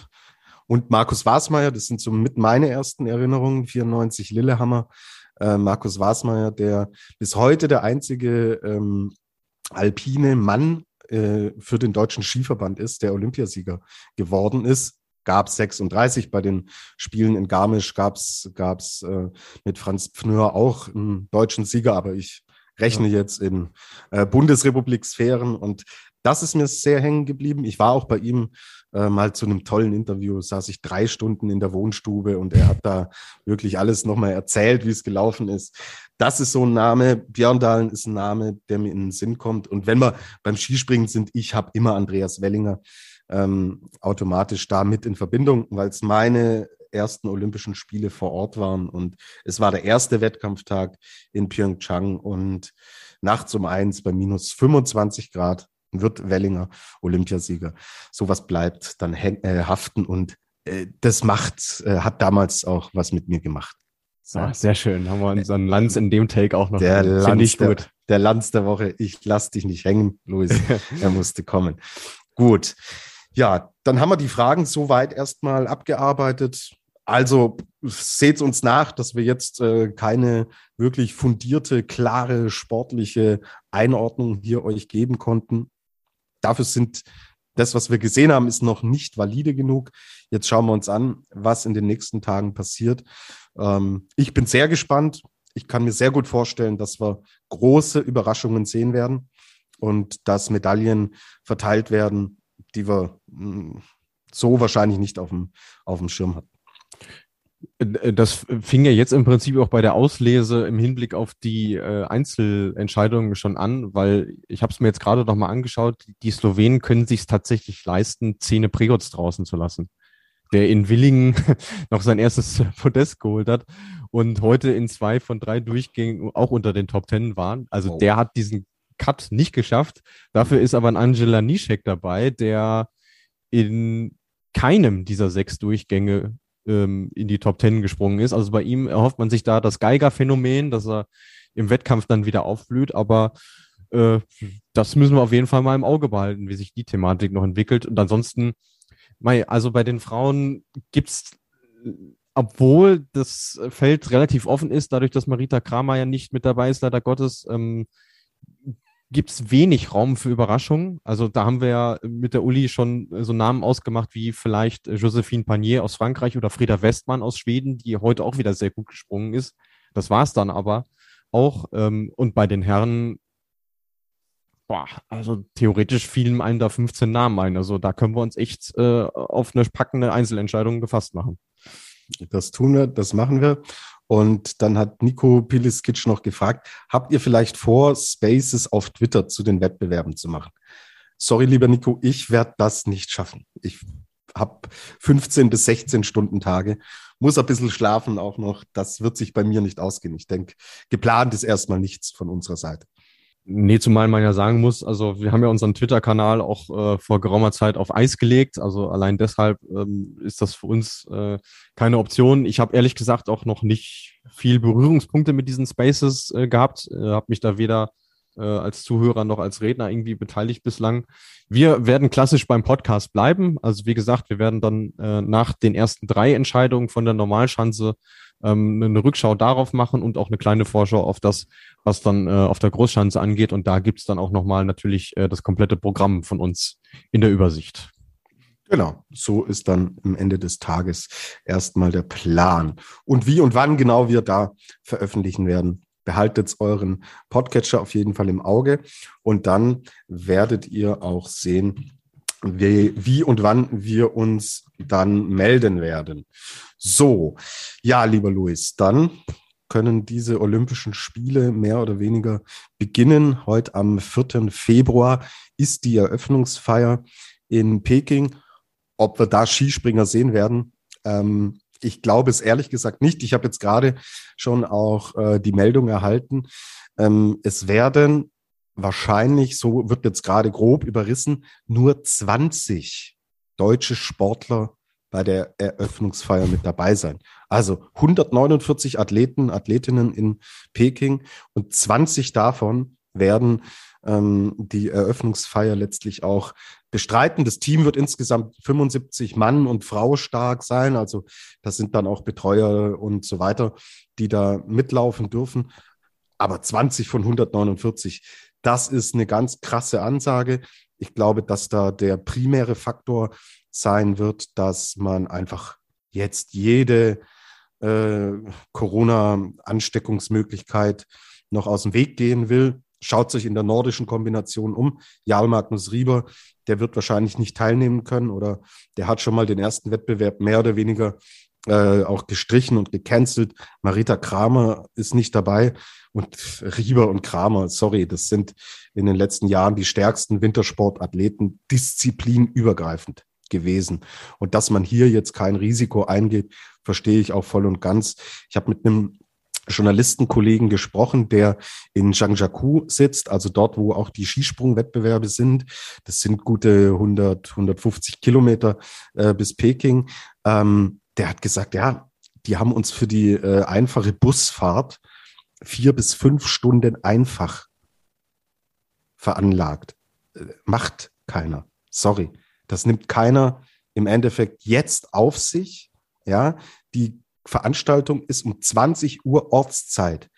und Markus Wasmeier, das sind so mit meine ersten Erinnerungen, 94 Lillehammer. Äh, Markus Wasmeier, der bis heute der einzige ähm, alpine Mann äh, für den deutschen Skiverband ist, der Olympiasieger geworden ist gab es 36 bei den Spielen in Garmisch, gab es äh, mit Franz Pfnör auch einen deutschen Sieger, aber ich rechne ja. jetzt in äh, Bundesrepublik-Sphären und das ist mir sehr hängen geblieben. Ich war auch bei ihm äh, mal zu einem tollen Interview, saß ich drei Stunden in der Wohnstube und er hat da wirklich alles nochmal erzählt, wie es gelaufen ist. Das ist so ein Name. Björndalen ist ein Name, der mir in den Sinn kommt. Und wenn wir beim Skispringen sind, ich habe immer Andreas Wellinger ähm, automatisch damit in Verbindung, weil es meine ersten Olympischen Spiele vor Ort waren und es war der erste Wettkampftag in Pyeongchang und nachts um eins bei minus 25 Grad wird Wellinger Olympiasieger. Sowas bleibt dann äh, haften und äh, das macht, äh, hat damals auch was mit mir gemacht. So. Ah, sehr schön. Haben wir unseren Lanz in dem Take auch noch. Der Lanz, der, der Lanz der Woche. Ich lass dich nicht hängen, Luis. er musste kommen. Gut. Ja, dann haben wir die Fragen soweit erstmal abgearbeitet. Also seht uns nach, dass wir jetzt äh, keine wirklich fundierte, klare, sportliche Einordnung hier euch geben konnten. Dafür sind das, was wir gesehen haben, ist noch nicht valide genug. Jetzt schauen wir uns an, was in den nächsten Tagen passiert. Ähm, ich bin sehr gespannt. Ich kann mir sehr gut vorstellen, dass wir große Überraschungen sehen werden und dass Medaillen verteilt werden, die wir hm, so wahrscheinlich nicht auf dem, auf dem Schirm hatten. Äh, das fing ja jetzt im Prinzip auch bei der Auslese im Hinblick auf die äh, Einzelentscheidungen schon an, weil ich habe es mir jetzt gerade noch mal angeschaut, die Slowenen können sich tatsächlich leisten, Zähne Pregots draußen zu lassen, der in Willingen noch sein erstes Podest geholt hat und heute in zwei von drei Durchgängen auch unter den Top Ten waren. Also wow. der hat diesen Cut nicht geschafft. Dafür ist aber ein Angela Nischek dabei, der in keinem dieser sechs Durchgänge ähm, in die Top Ten gesprungen ist. Also bei ihm erhofft man sich da das Geiger-Phänomen, dass er im Wettkampf dann wieder aufblüht, aber äh, das müssen wir auf jeden Fall mal im Auge behalten, wie sich die Thematik noch entwickelt. Und ansonsten, also bei den Frauen gibt's obwohl das Feld relativ offen ist, dadurch, dass Marita Kramer ja nicht mit dabei ist, leider Gottes, ähm, gibt es wenig Raum für Überraschungen. Also da haben wir ja mit der Uli schon so Namen ausgemacht wie vielleicht Josephine Panier aus Frankreich oder Frieda Westmann aus Schweden, die heute auch wieder sehr gut gesprungen ist. Das war es dann aber auch. Ähm, und bei den Herren, boah, also theoretisch fielen einem da 15 Namen ein. Also da können wir uns echt äh, auf eine packende Einzelentscheidung gefasst machen. Das tun wir, das machen wir. Und dann hat Nico Piliskic noch gefragt, habt ihr vielleicht vor, Spaces auf Twitter zu den Wettbewerben zu machen? Sorry, lieber Nico, ich werde das nicht schaffen. Ich habe 15 bis 16 Stunden Tage, muss ein bisschen schlafen auch noch. Das wird sich bei mir nicht ausgehen. Ich denke, geplant ist erstmal nichts von unserer Seite. Nee, zumal man ja sagen muss, also wir haben ja unseren Twitter-Kanal auch äh, vor geraumer Zeit auf Eis gelegt. Also allein deshalb ähm, ist das für uns äh, keine Option. Ich habe ehrlich gesagt auch noch nicht viel Berührungspunkte mit diesen Spaces äh, gehabt. Äh, habe mich da weder äh, als Zuhörer noch als Redner irgendwie beteiligt bislang. Wir werden klassisch beim Podcast bleiben. Also wie gesagt, wir werden dann äh, nach den ersten drei Entscheidungen von der Normalschanze ähm, eine Rückschau darauf machen und auch eine kleine Vorschau auf das, was dann äh, auf der Großschanze angeht. Und da gibt's dann auch nochmal natürlich äh, das komplette Programm von uns in der Übersicht. Genau, so ist dann am Ende des Tages erstmal der Plan. Und wie und wann genau wir da veröffentlichen werden, behaltet euren Podcatcher auf jeden Fall im Auge und dann werdet ihr auch sehen, wie, wie und wann wir uns dann melden werden. So, ja, lieber Luis, dann können diese Olympischen Spiele mehr oder weniger beginnen. Heute am 4. Februar ist die Eröffnungsfeier in Peking ob wir da Skispringer sehen werden. Ähm, ich glaube es ehrlich gesagt nicht. Ich habe jetzt gerade schon auch äh, die Meldung erhalten. Ähm, es werden wahrscheinlich, so wird jetzt gerade grob überrissen, nur 20 deutsche Sportler bei der Eröffnungsfeier mit dabei sein. Also 149 Athleten, Athletinnen in Peking und 20 davon werden ähm, die Eröffnungsfeier letztlich auch bestreiten. Das Team wird insgesamt 75 Mann und Frau stark sein. Also das sind dann auch Betreuer und so weiter, die da mitlaufen dürfen. Aber 20 von 149, das ist eine ganz krasse Ansage. Ich glaube, dass da der primäre Faktor sein wird, dass man einfach jetzt jede äh, Corona-Ansteckungsmöglichkeit noch aus dem Weg gehen will schaut sich in der nordischen Kombination um. Jarl Magnus Rieber, der wird wahrscheinlich nicht teilnehmen können oder der hat schon mal den ersten Wettbewerb mehr oder weniger äh, auch gestrichen und gecancelt. Marita Kramer ist nicht dabei und Rieber und Kramer, sorry, das sind in den letzten Jahren die stärksten Wintersportathleten disziplinübergreifend gewesen. Und dass man hier jetzt kein Risiko eingeht, verstehe ich auch voll und ganz. Ich habe mit einem Journalistenkollegen gesprochen, der in Zhangjiakou sitzt, also dort, wo auch die Skisprungwettbewerbe sind. Das sind gute 100, 150 Kilometer äh, bis Peking. Ähm, der hat gesagt, ja, die haben uns für die äh, einfache Busfahrt vier bis fünf Stunden einfach veranlagt. Äh, macht keiner. Sorry. Das nimmt keiner im Endeffekt jetzt auf sich. Ja, die Veranstaltung ist um 20 Uhr Ortszeit.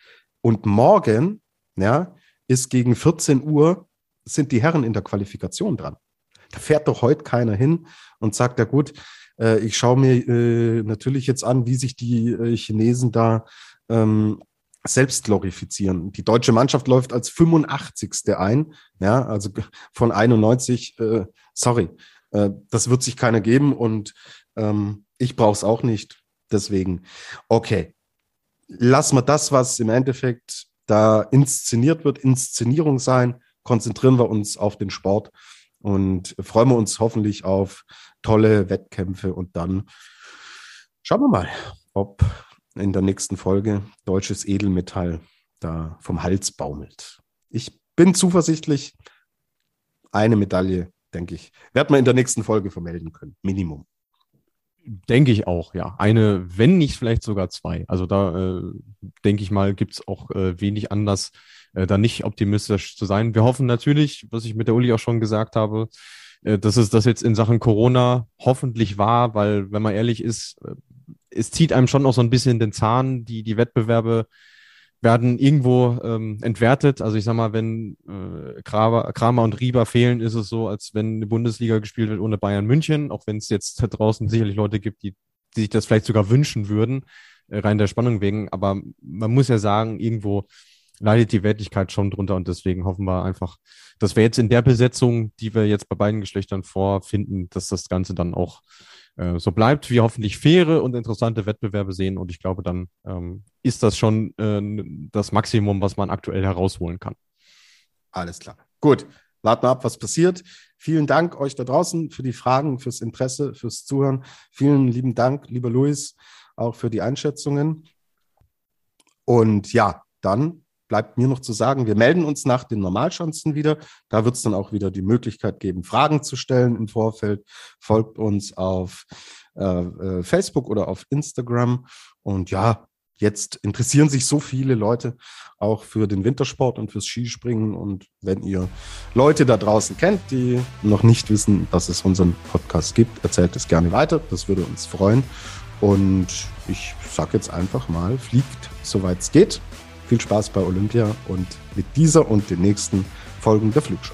Und morgen, ja, ist gegen 14 Uhr, sind die Herren in der Qualifikation dran. Da fährt doch heute keiner hin und sagt, ja gut, äh, ich schaue mir äh, natürlich jetzt an, wie sich die äh, Chinesen da ähm, selbst glorifizieren. Die deutsche Mannschaft läuft als 85. ein, ja, also von 91, äh, sorry, äh, das wird sich keiner geben und ähm, ich brauche es auch nicht. Deswegen, okay, lassen wir das, was im Endeffekt da inszeniert wird, Inszenierung sein, konzentrieren wir uns auf den Sport und freuen wir uns hoffentlich auf tolle Wettkämpfe und dann schauen wir mal, ob in der nächsten Folge deutsches Edelmetall da vom Hals baumelt. Ich bin zuversichtlich, eine Medaille, denke ich, werden wir in der nächsten Folge vermelden können. Minimum. Denke ich auch, ja. Eine, wenn nicht vielleicht sogar zwei. Also da äh, denke ich mal, gibt es auch äh, wenig Anlass, äh, da nicht optimistisch zu sein. Wir hoffen natürlich, was ich mit der Uli auch schon gesagt habe, äh, dass es das jetzt in Sachen Corona hoffentlich war, weil, wenn man ehrlich ist, äh, es zieht einem schon auch so ein bisschen den Zahn, die, die Wettbewerbe werden irgendwo ähm, entwertet. Also ich sag mal, wenn äh, Kramer, Kramer und Rieber fehlen, ist es so, als wenn eine Bundesliga gespielt wird ohne Bayern München, auch wenn es jetzt da draußen sicherlich Leute gibt, die, die sich das vielleicht sogar wünschen würden, äh, rein der Spannung wegen. Aber man muss ja sagen, irgendwo leidet die Wertigkeit schon drunter und deswegen hoffen wir einfach, dass wir jetzt in der Besetzung, die wir jetzt bei beiden Geschlechtern vorfinden, dass das Ganze dann auch äh, so bleibt, wir hoffentlich faire und interessante Wettbewerbe sehen. Und ich glaube, dann ähm, ist das schon äh, das Maximum, was man aktuell herausholen kann. Alles klar. Gut. Warten wir ab, was passiert. Vielen Dank euch da draußen für die Fragen, fürs Interesse, fürs Zuhören. Vielen lieben Dank, lieber Luis, auch für die Einschätzungen. Und ja, dann bleibt mir noch zu sagen, wir melden uns nach den Normalschanzen wieder. Da wird es dann auch wieder die Möglichkeit geben, Fragen zu stellen im Vorfeld. Folgt uns auf äh, äh, Facebook oder auf Instagram. Und ja, jetzt interessieren sich so viele Leute auch für den Wintersport und fürs Skispringen. Und wenn ihr Leute da draußen kennt, die noch nicht wissen, dass es unseren Podcast gibt, erzählt es gerne weiter. Das würde uns freuen. Und ich sage jetzt einfach mal, fliegt soweit es geht. Viel Spaß bei Olympia und mit dieser und den nächsten Folgen der Flugshow.